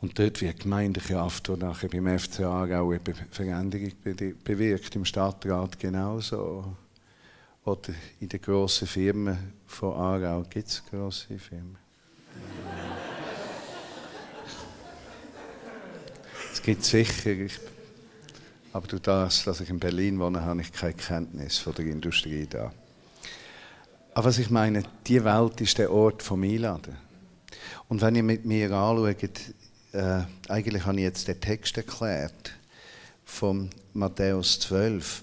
Und dort wird Gemeindekraft, die nachher beim FCA auch eine Veränderung bewirkt, im Stadtrat genauso. Oder in den grossen Firmen von Aarau gibt es grosse Firmen. Es gibt sicher, ich, aber durch das, dass ich in Berlin wohne, habe ich keine Kenntnis von der Industrie da. Aber was ich meine, die Welt ist der Ort vom Einladen. Und wenn ihr mit mir anschaut, äh, eigentlich habe ich jetzt den Text erklärt, von Matthäus 12.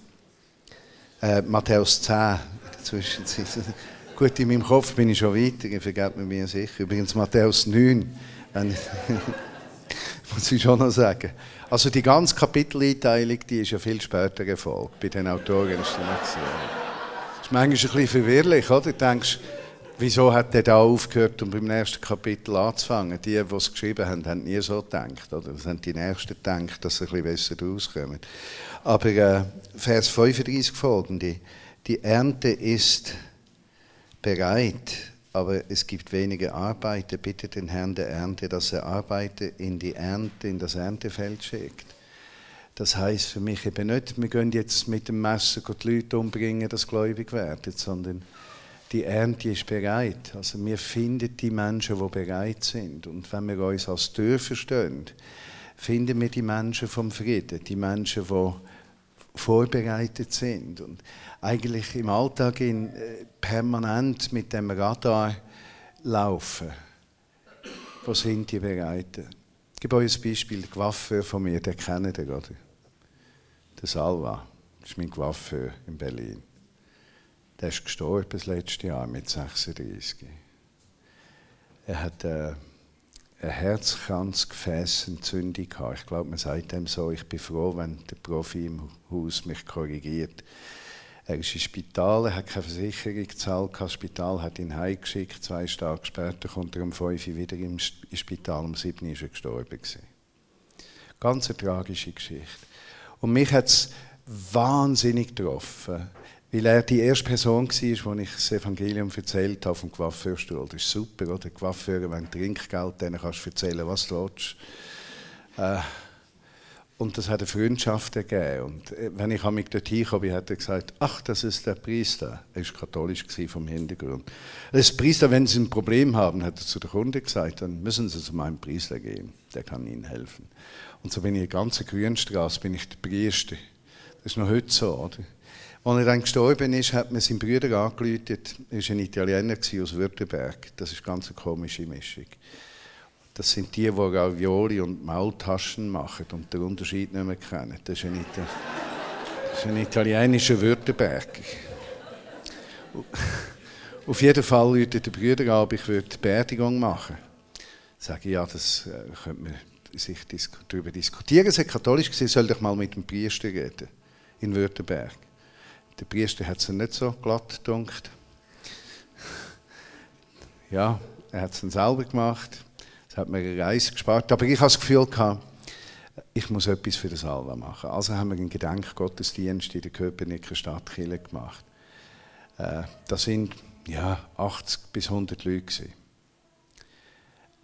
Äh, Matthäus 10, Zwischenzeit. Gut, in meinem Kopf bin ich schon weiter, vergesse mir sicher. Übrigens Matthäus 9, muss ich schon noch sagen. Also die ganze Kapiteleinteilung, die ist ja viel später erfolgt. Bei den Autoren ist das nicht so. Das ist manchmal ein bisschen verwirrlich, oder? Du denkst, Wieso hat er da aufgehört, um beim nächsten Kapitel anzufangen? Die, die es geschrieben haben, haben nie so gedacht. Oder? Das haben die Nächsten gedacht, dass sie ein bisschen besser rauskommen. Aber äh, Vers 35 folgende. Die Ernte ist bereit, aber es gibt wenige Arbeiter. Bitte den Herrn der Ernte, dass er Arbeiter in die Ernte, in das Erntefeld schickt. Das heißt für mich eben nicht, wir gehen jetzt mit dem Messer die Leute umbringen, dass gläubig werden, sondern die Ernte ist bereit. Also wir finden die Menschen, die bereit sind. Und wenn wir uns als Tür verstehen, finden wir die Menschen vom Frieden, die Menschen, die vorbereitet sind und eigentlich im Alltag in, äh, permanent mit dem Radar laufen. Wo sind die Bereiten? Ich gebe euch ein Beispiel. Der Coiffeur von mir, der kennt ihr, oder? Der Salva. Das ist mein Coiffeur in Berlin. Der ist gestorben das letzte Jahr mit 36. Er hat äh, eine Herzkranzgefäßentzündung gehabt. Ich glaube, man sagt ihm so, ich bin froh, wenn der Profi im Haus mich korrigiert. Er ist ins Spital, er hat keine Versicherung gezahlt, das Spital hat ihn heimgeschickt. Zwei Tage später kommt er um 5 Uhr wieder ins Spital, um 7 Uhr ist er gestorben. Ganz eine tragische Geschichte. Und mich hat es wahnsinnig getroffen, weil er die erste Person war, wo ich das Evangelium erzählt habe vom Coiffeurstuhl. Das ist super, oder? Coiffeur, wenn Trinkgeld dann kannst du erzählen, was du willst. Äh, und das hat eine Freundschaft gegeben. Und äh, wenn ich mich dort hinkomme, hat er gesagt, ach, das ist der Priester. Er war katholisch vom Hintergrund. Das Priester, wenn Sie ein Problem haben, hat er zu der Kunde gesagt, dann müssen Sie zu meinem Priester gehen. Der kann Ihnen helfen. Und so bin ich in der ganzen Grünstraße, bin ich der Priester. Das ist noch heute so, oder? Als er dann gestorben ist, hat man seinen Bruder angeläutet. Er war ein Italiener aus Württemberg. Das ist eine ganz komische Mischung. Das sind die, die Ravioli und Maultaschen machen und den Unterschied nicht mehr kennen. Das ist ein, Ital das ist ein italienischer Württemberger. Auf jeden Fall läutet der Bruder an, ich würde die Beerdigung machen. Ich sage, ja, das äh, könnte man sich darüber diskutieren. Es ist katholisch soll doch mal mit dem Priester reden in Württemberg. Der Priester hat es nicht so glatt gedunkt. Ja, er hat es dann selber gemacht. Das hat mir eine Reise gespart. Aber ich habe das Gefühl ich muss etwas für das Alva machen. Also haben wir einen Gedenkgottesdienst in der Köpenicker Stadtkirche gemacht. Äh, das sind ja, 80 bis 100 Leute. Gewesen.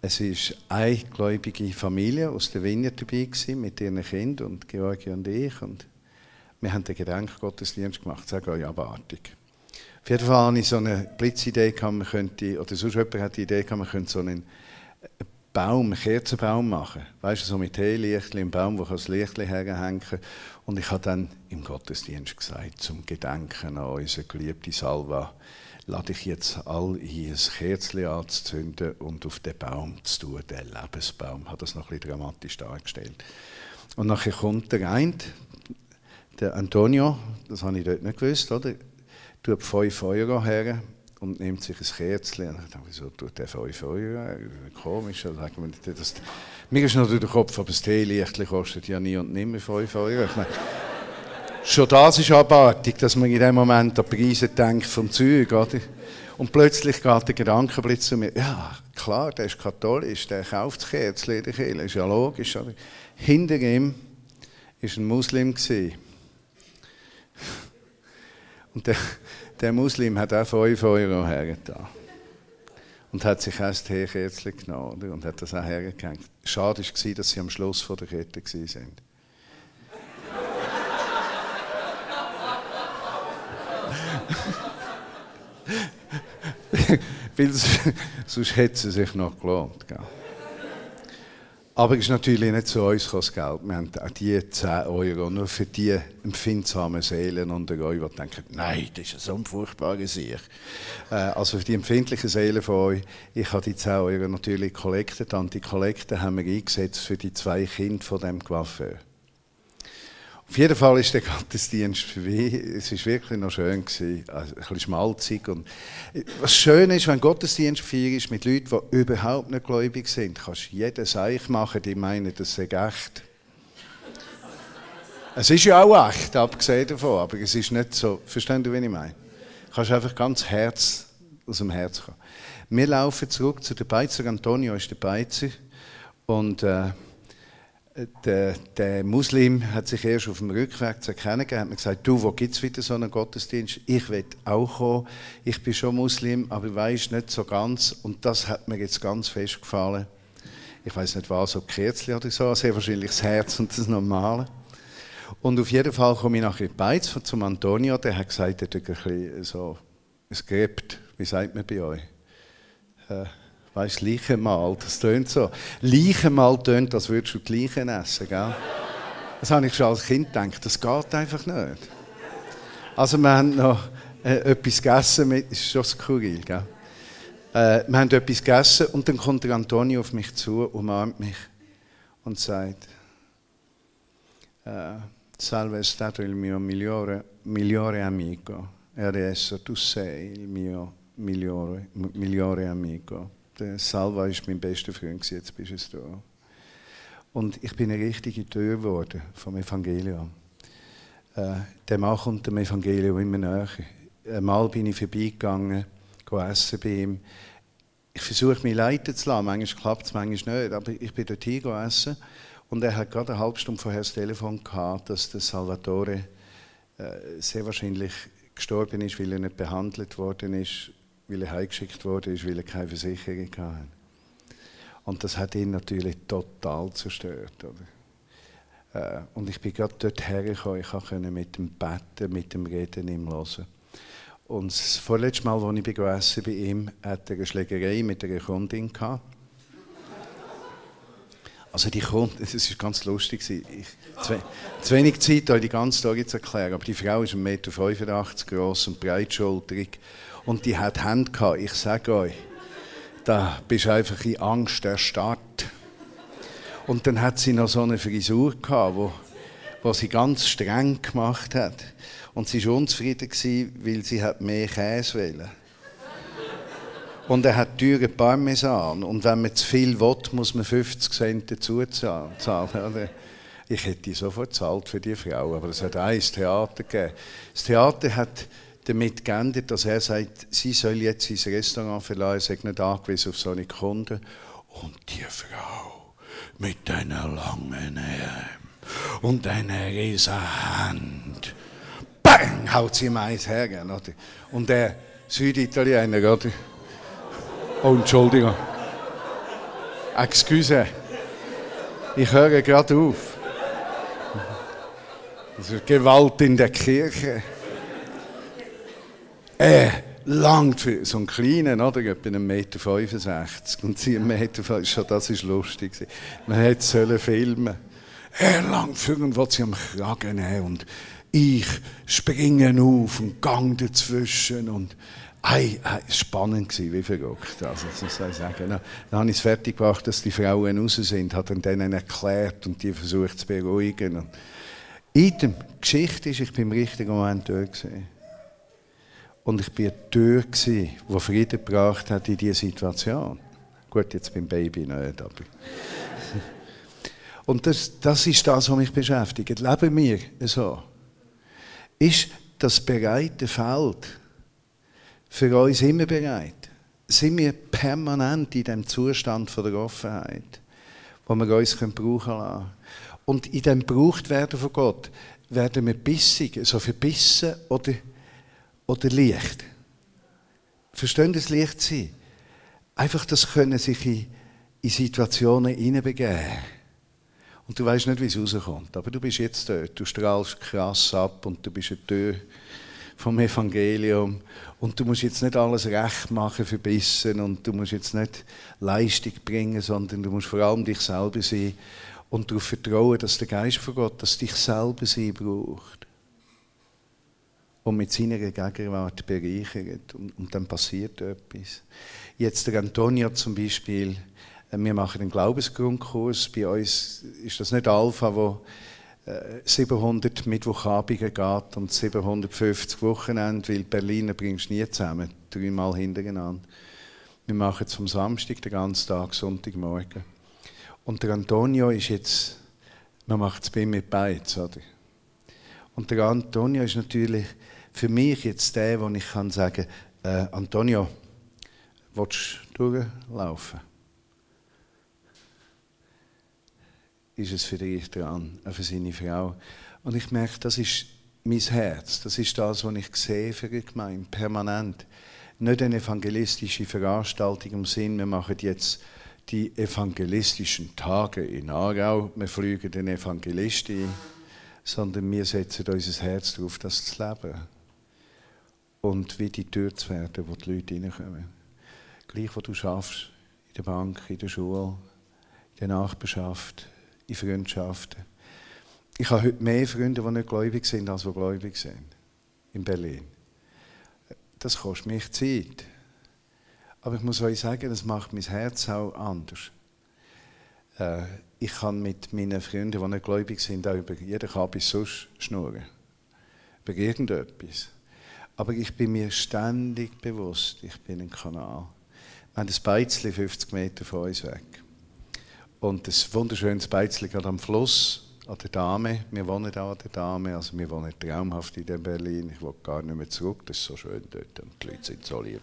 Es war eine gläubige Familie aus der Wiener dabei gewesen, mit ihren Kindern und Georgi und ich. Und Wir haben den Gedenkgottesdienst gemacht, sage euch Abartig. Auf jeden Fall hatte ich so eine Blitzidee, man könnte, oder sonst jemand hat die Idee, man könnte so einen Baum, einen Kerzenbaum machen. Weißt du, so mit Teelichtchen, ein Baum, wo das Lichtchen kann. Und ich habe dann im Gottesdienst gesagt, zum Gedenken an unsere geliebte Salva, lade ich jetzt all ein, Kerzchen anzuzünden und auf den Baum zu tun, den Lebensbaum. Ich habe das noch ein bisschen dramatisch dargestellt. Und nachher kommt der eine, der Antonio, das habe ich dort nicht gewusst, oder? tut 5 Euro her und nimmt sich ein Kerzchen. Und ich dachte, wieso tut der 5 Euro? Komisch, also mir ist noch durch den Kopf, aber das Teelicht kostet ja nie und nimmer 5 Euro. Ich meine, schon das ist abartig, dass man in dem Moment an Preise denkt vom Zeug, oder? Und plötzlich geht der Gedankenblitz zu mir, ja, klar, der ist katholisch, der kauft das Kerzchen in der Kirche, ist ja logisch. Oder? Hinter ihm war ein Muslim. Und der, der Muslim hat auch 5 Euro hergetan. Und hat sich erst Teekerzchen genommen und hat das auch hergehängt. Schade war, dass sie am Schluss der Kette waren. Weil sonst hätte sie sich noch gelohnt. Gell? Aber es ist natürlich nicht zu uns das Geld. Wir haben auch die 10 Euro nur für die empfindsamen Seelen unter euch, die denken, nein, das ist so ein furchtbarer Sieg. Äh, also für die empfindlichen Seelen von euch, ich habe die 10 Euro natürlich kollektiert. Und die Kollekte haben wir eingesetzt für die zwei Kinder von dem Coiffeur. Auf jeden Fall ist der Gottesdienst für mich, es war wirklich noch schön gewesen, also ein bisschen schmalzig und was schön ist, wenn Gottesdienst ist mit Leuten, die überhaupt nicht gläubig sind, kannst du jeden Seich machen, die meinen, das sei echt. es ist ja auch echt, abgesehen davon, aber es ist nicht so, verstehst du, wie ich meine? Du kannst einfach ganz Herz, aus dem Herz kommen. Wir laufen zurück zu der Beizer, Antonio ist der Beizer und äh, der, der, Muslim hat sich erst auf dem Rückweg zu erkennen gegeben, hat mir gesagt, du, wo gibt es wieder so einen Gottesdienst? Ich will auch kommen. Ich bin schon Muslim, aber ich weiß nicht so ganz. Und das hat mir jetzt ganz fest gefallen. Ich weiß nicht was, ob Kerzchen oder so, sehr wahrscheinlich das Herz und das Normale. Und auf jeden Fall komme ich nachher in Beiz zum Antonio, der hat gesagt, er hat ein bisschen so, es gräbt, wie sagt man bei euch? Äh, Weißt du, Leichenmahl, das tönt so. Leichenmahl tönt, als würdest du die Leichen essen, gell? Das habe ich schon als Kind gedacht, das geht einfach nicht. Also wir haben noch äh, etwas gegessen, mit, ist schon skurril, gell? Äh, wir haben etwas gegessen und dann kommt der Antonio auf mich zu, umarmt mich und sagt, äh, Salve è stato il mio migliore, migliore amico e adesso tu sei il mio migliore, migliore amico. Der Salva war mein bester Freund, jetzt bist du da. Und ich bin eine richtige Tür geworden vom Evangelium. Äh, der Mann kommt dem Evangelium immer näher. Einmal bin ich vorbeigegangen, essen bei ihm. Ich versuche mich leiten zu lassen. Manchmal klappt es, manchmal nicht. Aber ich bin dort essen. Und er hat gerade eine halbe Stunde vorher das Telefon gehabt, dass der Salvatore äh, sehr wahrscheinlich gestorben ist, weil er nicht behandelt worden ist weil er heimgeschickt wurde, weil er keine Versicherung hatte. Und das hat ihn natürlich total zerstört. Oder? Äh, und ich bin gerade dort hergekommen, ich konnte mit dem Betten, mit dem Reden ihm hören. Und das vorletzte Mal, als ich gegessen bei ihm, hatte er eine Schlägerei mit einer Kundin gehabt. Also die Kundin, es war ganz lustig. Ich, zu, zu wenig Zeit, euch die ganze Story zu erklären, aber die Frau ist 1,85 Meter groß und breitschultrig und die hat Hände gehabt. Ich sage euch, da bist du einfach in Angst erstarrt. Und dann hat sie noch so eine Frisur gehabt, wo, wo sie ganz streng gemacht hat. Und sie war unzufrieden, weil sie hat mehr Käse wollte. Und er hat teure Parmesan. Und wenn man zu viel will, muss man 50 Cent dazu. Ich hätte sofort zahlt für die Frau, aber es hat ein Theater gegeben. Das Theater hat damit geändert, dass er sagt, sie soll jetzt sein Restaurant verlassen, er nicht angewiesen auf seine Kunden. Und die Frau mit einer langen Arm und einer riesen Hand, bang, haut sie ihm eins her. Oder? Und der Süditaliener, oder? Oh, Entschuldigung. Excuse. Ich höre gerade auf. Also Gewalt in der Kirche. Äh, langt für so einen kleinen, oder? Etwa 1,65 Meter. Und sie 1,65 Meter, schon das ist lustig. Man hätte sollen filmen. Er langt für irgendwo sie am Kragen nehmen und ich springe auf und gang dazwischen und Ei, ei, spannend gewesen, wie verrückt. Also, das soll ich sagen. Dann, habe ich es fertig gebracht, dass die Frauen raus sind, hat denen erklärt und die versucht zu beruhigen. Und in der Geschichte ist, ich bin im richtigen Moment gewesen. Und ich bin dort gewesen, wo Frieden gebracht hat in diese Situation. Gut, jetzt beim Baby nicht, aber... Und das, das ist das, was mich beschäftigt. Leben wir so? Ist das bereite Feld für uns immer bereit? Sind wir permanent in dem Zustand von der Offenheit, wo wir uns brauchen lassen Und in dem werden von Gott werden wir bissig, so verbissen oder, oder leicht. Verstehen das Licht sein? Einfach das können sich in, in Situationen hineinbegeben. Und du weißt nicht, wie es rauskommt. Aber du bist jetzt dort. Du strahlst krass ab und du bist ein Tür vom Evangelium. Und du musst jetzt nicht alles recht machen, verbissen und du musst jetzt nicht Leistung bringen, sondern du musst vor allem dich selber sein und darauf vertrauen, dass der Geist von Gott, dass dich selber sein braucht. Und mit seiner Gegenwart bereichert. Und, und dann passiert etwas. Jetzt der Antonio zum Beispiel, äh, wir machen einen Glaubensgrundkurs. Bei uns ist das nicht Alpha, wo 700 äh, Mittwochabende geht und 750 Wochenende, weil Berliner bringst du nie zusammen, dreimal hintereinander. Wir machen es am Samstag den ganzen Tag, Sonntagmorgen. Und der Antonio ist jetzt, man macht es bei mir Beiz, oder? Und der Antonio ist natürlich für mich jetzt der, wo ich kann sagen, äh, Antonio, willst du durchlaufen? ist es für dich dran, auch für seine Frau. Und ich merke, das ist mein Herz, das ist das, was ich sehe für die Gemeinde, permanent. Nicht eine evangelistische Veranstaltung im Sinn, wir machen jetzt die evangelistischen Tage in Aarau, wir fliegen den Evangelisten ein, sondern wir setzen unser Herz darauf, das zu leben. Und wie die Tür zu werden, wo die Leute reinkommen. Gleich, wo du schaffst, in der Bank, in der Schule, in der Nachbarschaft, in Freundschaften. Ich habe heute mehr Freunde, die nicht gläubig sind, als die gläubig sind. In Berlin. Das kostet mich Zeit. Aber ich muss euch sagen, das macht mein Herz auch anders. Äh, ich kann mit meinen Freunden, die nicht gläubig sind, auch über jeden Kabis sonst schnurren. Über irgendetwas. Aber ich bin mir ständig bewusst, ich bin ein Kanal. Wir haben ein Beizli 50 Meter von uns weg. Und das wunderschönes Beizli gerade am Fluss, an der Dame. Wir wohnen da an der Dame, also wir wohnen traumhaft in Berlin. Ich will gar nicht mehr zurück, das ist so schön dort und die Leute sind so lieb.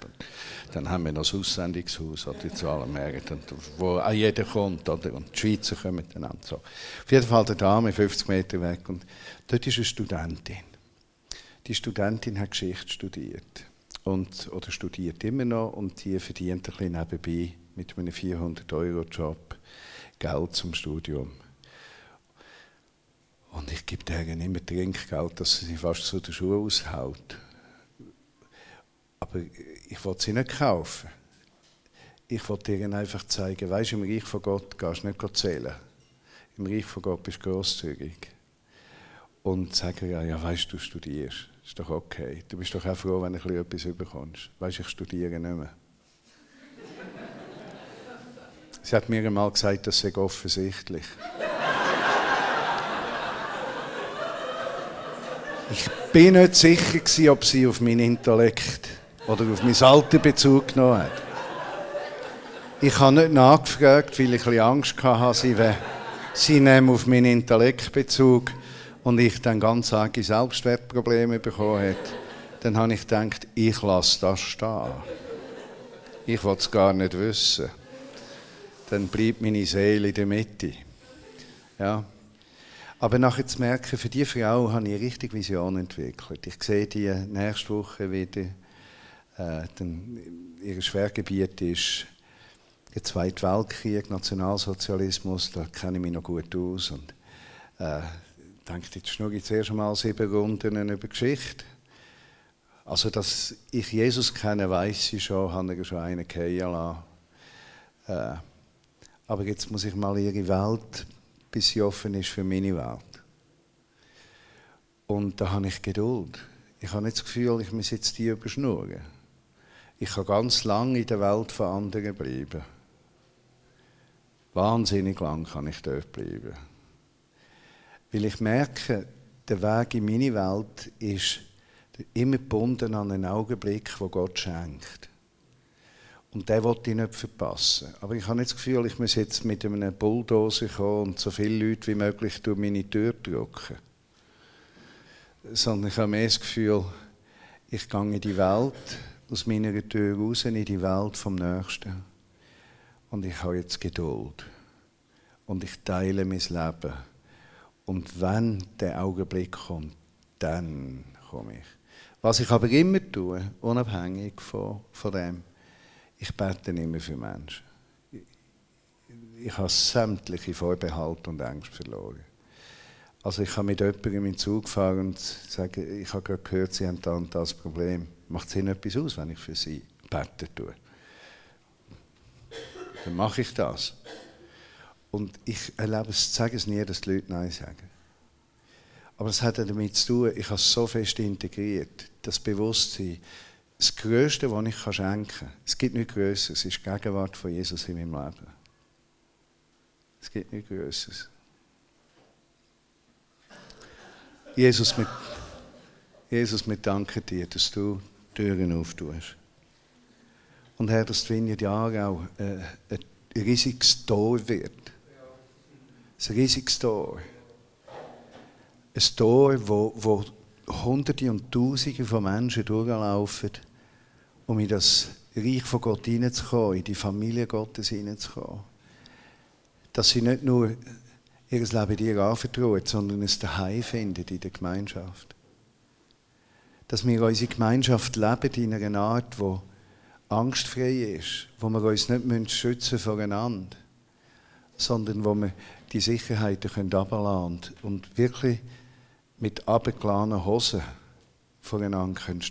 Dann haben wir noch das Aussendungshaus oder zu allen Märkten, wo auch jeder kommt oder? und die Schweizer kommen miteinander. So. Auf jeden Fall der Dame, 50 Meter weg und dort ist eine Studentin. Die Studentin hat Geschichte studiert und, oder studiert immer noch und die verdient ein bisschen nebenbei mit einem 400-Euro-Job Geld zum Studium. Und ich gebe denen immer Trinkgeld, dass sie fast zu der Schuhe aushält. Aber ich will sie nicht kaufen. Ich will ihnen einfach zeigen, weißt im Reich von Gott gehst du nicht zählen. Im Reich von Gott bist du grosszügig. Und sagen, ja, ja, weißt du studierst. Ist doch okay. Du bist doch auch froh, wenn du etwas überkommst. Weißt du, ich studiere nicht mehr. Sie hat mir einmal gesagt, das sei offensichtlich. Ich bin nicht sicher gewesen, ob sie auf meinen Intellekt oder auf mein Alter Bezug genommen hat. Ich habe nicht nachgefragt, weil ich ein Angst hatte, sie, sie nehmen auf meinen Intellekt Bezug und ich dann ganz arge Selbstwertprobleme bekommen hätte. Dann habe ich gedacht, ich lasse das stehen. Ich will es gar nicht wissen dann bleibt meine Seele in der Mitte. Ja. Aber nachher zu merken, für diese Frau habe ich eine richtige Vision entwickelt. Ich sehe die nächste Woche wieder. Äh, ihr Schwergebiet ist der Zweite Weltkrieg, Nationalsozialismus, da kenne ich mich noch gut aus. Und, äh, denke, jetzt schnurre ich zuerst einmal sieben Runden über Geschichte. Also, dass ich Jesus kenne, weiß ich schon, habe ich schon einen gehen. Äh, aber jetzt muss ich mal ihre Welt, bis sie offen ist für meine Welt. Und da habe ich Geduld. Ich habe nicht das Gefühl, ich muss jetzt die überschnurren. Ich kann ganz lange in der Welt von anderen bleiben. Wahnsinnig lang kann ich dort bleiben. Weil ich merke, der Weg in meine Welt ist immer gebunden an einen Augenblick, wo Gott schenkt. Und den wollte ich nicht verpassen. Aber ich habe nicht das Gefühl, ich muss jetzt mit einem Bulldozer kommen und so viele Leute wie möglich durch meine Tür drücken. Sondern ich habe mehr das Gefühl, ich gehe in die Welt, aus meiner Tür raus, in die Welt vom Nächsten. Und ich habe jetzt Geduld. Und ich teile mein Leben. Und wenn der Augenblick kommt, dann komme ich. Was ich aber immer tue, unabhängig von, von dem, ich bete immer für Menschen. Ich, ich habe sämtliche Vorbehalte und Ängste verloren. Also ich habe mit jemandem in den Zug gefahren und sagen, ich habe gerade gehört, Sie haben da das Problem. Macht es Ihnen etwas aus, wenn ich für Sie beten tue? Dann mache ich das. Und ich erlebe es, sage es nie, dass die Leute Nein sagen. Aber es hat damit zu tun, ich habe es so fest integriert, das Bewusstsein, das Größte, was ich schenken kann, es gibt nichts Größeres, ist die Gegenwart von Jesus in meinem Leben. Es gibt nichts Größeres. Jesus, wir, Jesus, wir danken dir, dass du Türen auftust. Und Herr, dass die Vineyard Aarau äh, ein riesiges Tor wird. Ein riesiges Tor. Ein Tor, wo, wo Hunderte und Tausende von Menschen durchlaufen, um in das Reich von Gott hineinzukommen, in die Familie Gottes hineinzukommen. Dass sie nicht nur ihr Leben dir anvertrauen, sondern es daheim finden in der Gemeinschaft. Dass wir unsere Gemeinschaft leben in einer Art, die angstfrei ist, wo wir uns nicht schützen voreinander, sondern wo wir die Sicherheiten können abladen und wirklich mit abgeladenen Hosen voreinander können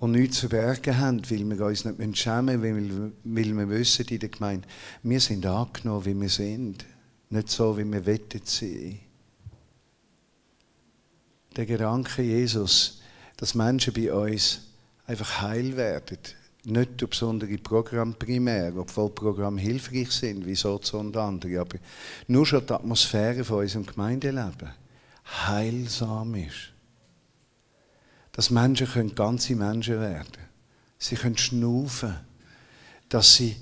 und nichts zu verbergen haben, weil wir uns nicht schämen müssen, weil, wir wissen in der Gemeinde, wir sind angenommen, wie wir sind, nicht so, wie wir wettet sein. Der Gedanke Jesus, dass Menschen bei uns einfach heil werden, nicht durch besondere Programme primär, obwohl Programme hilfreich sind, wie so und andere, aber nur schon die Atmosphäre von unserem Gemeindeleben heilsam ist. Dass Menschen können ganze Menschen werden Sie können schnaufen. Dass sie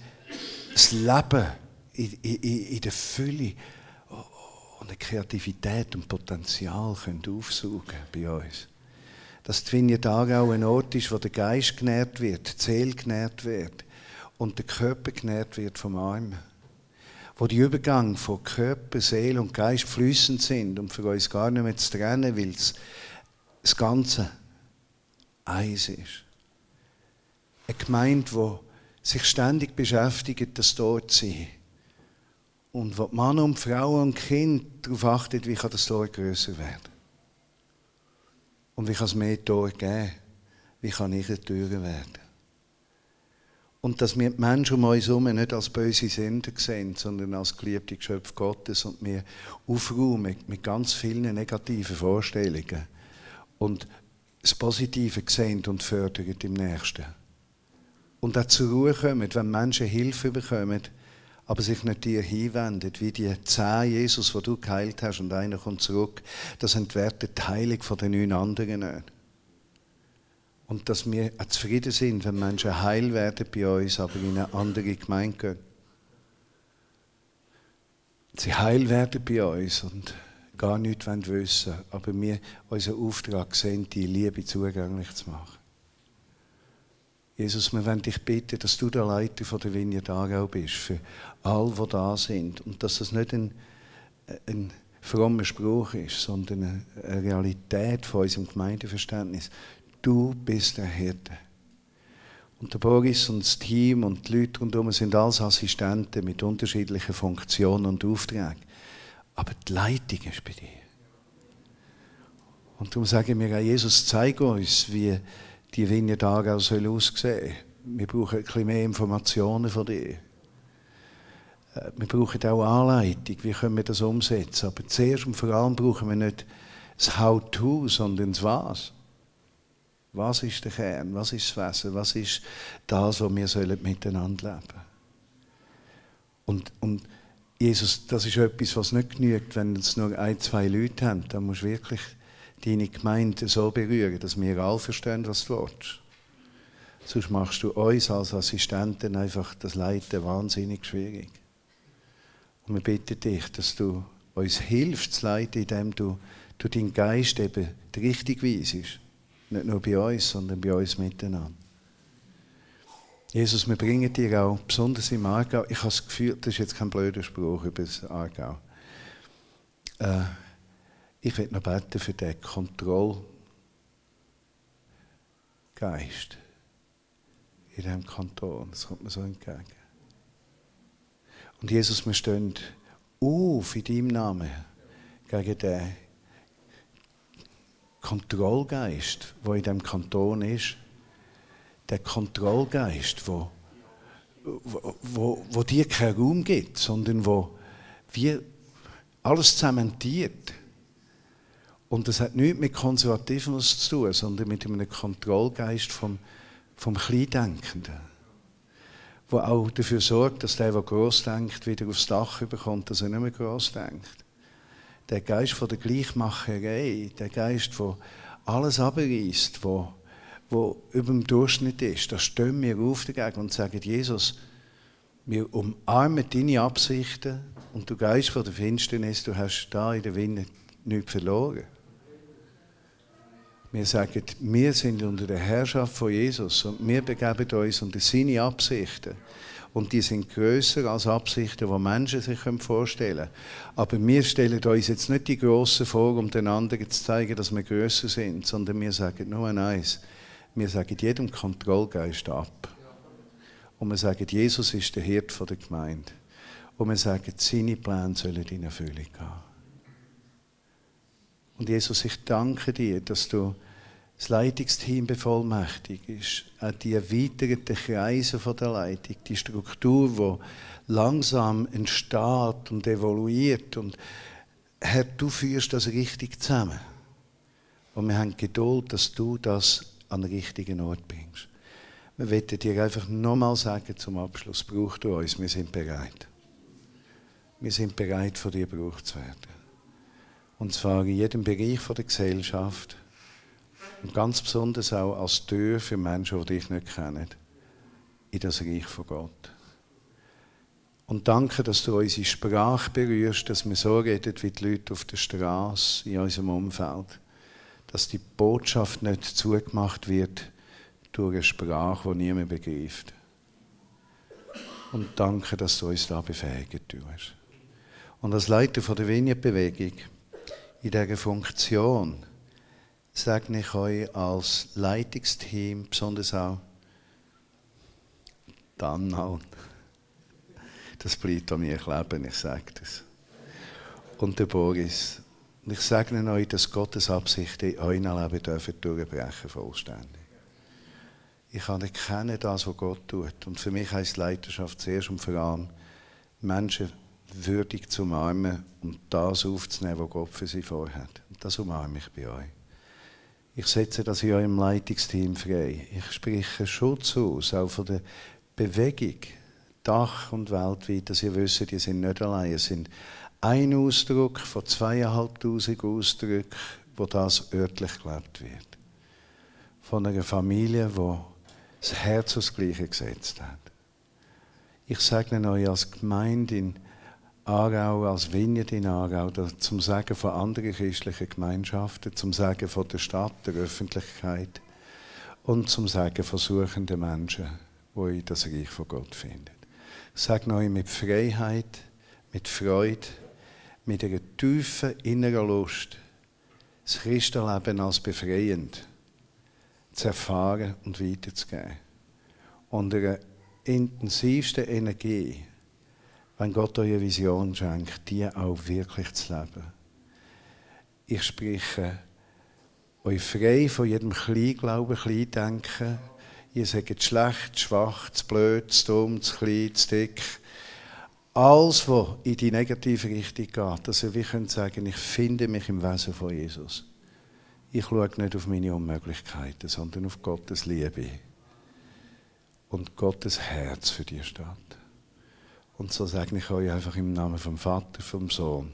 das Leben in, in, in der Fülle und der Kreativität und Potenzial können aufsaugen bei uns. Dass Vineyard Aargau ein Ort ist, wo der Geist genährt wird, die Seele genährt wird und der Körper genährt wird vom Armen wo die Übergang von Körper, Seele und Geist flüssend sind und für uns gar nicht mehr zu trennen, weil das Ganze eins ist. Eine Gemeinde, die sich ständig beschäftigt, das dort zu sein. Und wo Mann und Frau und Kind darauf achtet, wie kann das Tor größer werden. Und wie kann es mehr Tor geben? Wie kann ich eine Tür werden? Und dass wir die Menschen um uns herum nicht als böse Sünder sehen, sondern als geliebte Geschöpfe Gottes und wir aufräumen mit ganz vielen negativen Vorstellungen und das Positive sehen und fördern im Nächsten. Und auch zur Ruhe kommen, wenn Menschen Hilfe bekommen, aber sich nicht dir hinwenden, wie die zehn Jesus, die du geheilt hast und einer kommt zurück, das entwertet die Heilung von den neun anderen nicht. Und dass wir zufrieden sind, wenn Menschen heil werden bei uns, aber in eine andere Gemeinde gehen. Sie heil werden bei uns und gar nichts wissen wollen, aber wir unseren Auftrag sehen, die Liebe zugänglich zu machen. Jesus, wir wollen dich bitten, dass du der Leiter der Vineyard Aargau bist, für all, die da sind. Und dass das nicht ein, ein frommer Spruch ist, sondern eine Realität von unserem Gemeindeverständnis. Du bist der Hirte. Und der Boris und das Team und die Leute rundherum sind alles Assistenten mit unterschiedlichen Funktionen und Aufträgen. Aber die Leitung ist bei dir. Und darum sagen wir auch, Jesus, zeig uns, wie die Vineyard Aargau aussehen soll. Wir brauchen bisschen mehr Informationen von dir. Äh, wir brauchen auch Anleitung, wie können wir das umsetzen. Aber zuerst und vor allem brauchen wir nicht das How-to, sondern das Was. Was ist der Kern? Was ist das Wesen? Was ist das, was wir sollen miteinander leben Und, und Jesus, das ist etwas, was nicht genügt, wenn es nur ein, zwei Leute haben. Dann musst du wirklich deine Gemeinde so berühren, dass wir alle verstehen, was du willst. Sonst machst du uns als Assistenten einfach das Leiten wahnsinnig schwierig. Und wir bitten dich, dass du uns hilfst zu leiten, indem du, du deinen Geist eben richtig weisest. Nicht nur bei uns, sondern bei uns miteinander. Jesus, wir bringen dir auch, besonders im Aargau, ich habe das Gefühl, das ist jetzt kein blöder Spruch über das Aargau. Äh, ich will noch beten für den Kontrollgeist in diesem Kanton. Das kommt mir so entgegen. Und Jesus, wir stehen auf in deinem Namen gegen den Kontrollgeist, der in diesem Kanton ist. Der Kontrollgeist, wo, wo, wo, wo dir keinen Raum gibt, sondern wo wie alles zementiert. Und das hat nichts mit Konservatismus zu tun, sondern mit einem Kontrollgeist vom, vom Kleindenkenden wo auch dafür sorgt, dass der, der gross denkt, wieder aufs Dach bekommt, dass er nicht mehr gross denkt. Der Geist von der Gleichmacherei, der Geist, der alles abreißt, wo, wo über dem Durchschnitt ist, da stehen wir auf dagegen und sagen, Jesus, wir umarmen deine Absichten und du Geist von der Finsternis, du hast da in der Winne nichts verloren. Wir sagen, wir sind unter der Herrschaft von Jesus und wir begeben uns unter seine Absichten. Und die sind größer als Absichten, die Menschen sich vorstellen können. Aber wir stellen uns jetzt nicht die Grossen vor, um den anderen zu zeigen, dass wir größer sind, sondern wir sagen nur eins. Wir sagen jedem Kontrollgeist ab. Und wir sagen, Jesus ist der Hirt der Gemeinde. Und wir sagen, seine Pläne sollen in Erfüllung gehen. Und Jesus, ich danke dir, dass du das Leitungsteam bevollmächtigst, auch die erweiterten Kreise von der Leitung, die Struktur, die langsam entsteht und evoluiert. Und Herr, du führst das richtig zusammen. Und wir haben Geduld, dass du das an den richtigen Ort bringst. Wir wollen dir einfach nochmal sagen zum Abschluss, brauchst du uns, wir sind bereit. Wir sind bereit, von dir gebraucht zu werden. Und zwar in jedem Bereich der Gesellschaft. Und ganz besonders auch als Tür für Menschen, die dich nicht kennen, in das Reich von Gott. Und danke, dass du unsere Sprache berührst, dass wir so reden wie die Leute auf der Straße, in unserem Umfeld. Dass die Botschaft nicht zugemacht wird durch eine Sprache, die niemand begreift. Und danke, dass du uns da befähigen tust. Und als Leiter von der Vineyard-Bewegung in dieser Funktion segne ich euch als Leitungsteam, besonders auch dann auch. Das bleibt an mir kleben, ich sage das. Und der Boris. Ich segne euch, dass Gottes Absichten in eurem Leben durchbrechen vollständig. Ich kann erkennen, das, was Gott tut. Und für mich heißt Leiterschaft zuerst und vor allem, Menschen würdig zu umarmen und das aufzunehmen, was Gott für sie vorhat. Und das umarme ich bei euch. Ich setze das in eurem Leitungsteam frei. Ich spreche Schutz aus, auch von der Bewegung, Dach und weltweit, dass ihr wisst, ihr sind nicht allein. Es sind ein Ausdruck von zweieinhalbtausend Ausdrücken, wo das örtlich gelebt wird. Von einer Familie, wo das Herz aufs Gleiche gesetzt hat. Ich segne euch als Gemeinde in Aarau als Vineyard in Aarau, zum Sagen von anderen christlichen Gemeinschaften, zum Sagen von der Stadt, der Öffentlichkeit und zum Sagen von suchenden Menschen, die in das Reich von Gott finden. Ich sage euch mit Freiheit, mit Freude, mit einer tiefen inneren Lust, das Christenleben als befreiend zu erfahren und weiterzugeben. Und einer intensivsten Energie, wenn Gott euch eine Vision schenkt, die auch wirklich zu leben. Ich spreche euch frei von jedem Kleinglauben, Kleindenken. Ihr sagt schlecht, schwach, zu blöd, zu dumm, zu klein, zu dick. Alles, was in die negative Richtung geht, dass ihr wie könnt sagen, ich finde mich im Wesen von Jesus. Ich schaue nicht auf meine Unmöglichkeiten, sondern auf Gottes Liebe und Gottes Herz für die Stadt. Und so sage ich euch einfach im Namen vom Vater, vom Sohn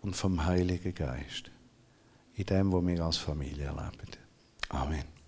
und vom Heiligen Geist. In dem, wo wir als Familie leben. Amen.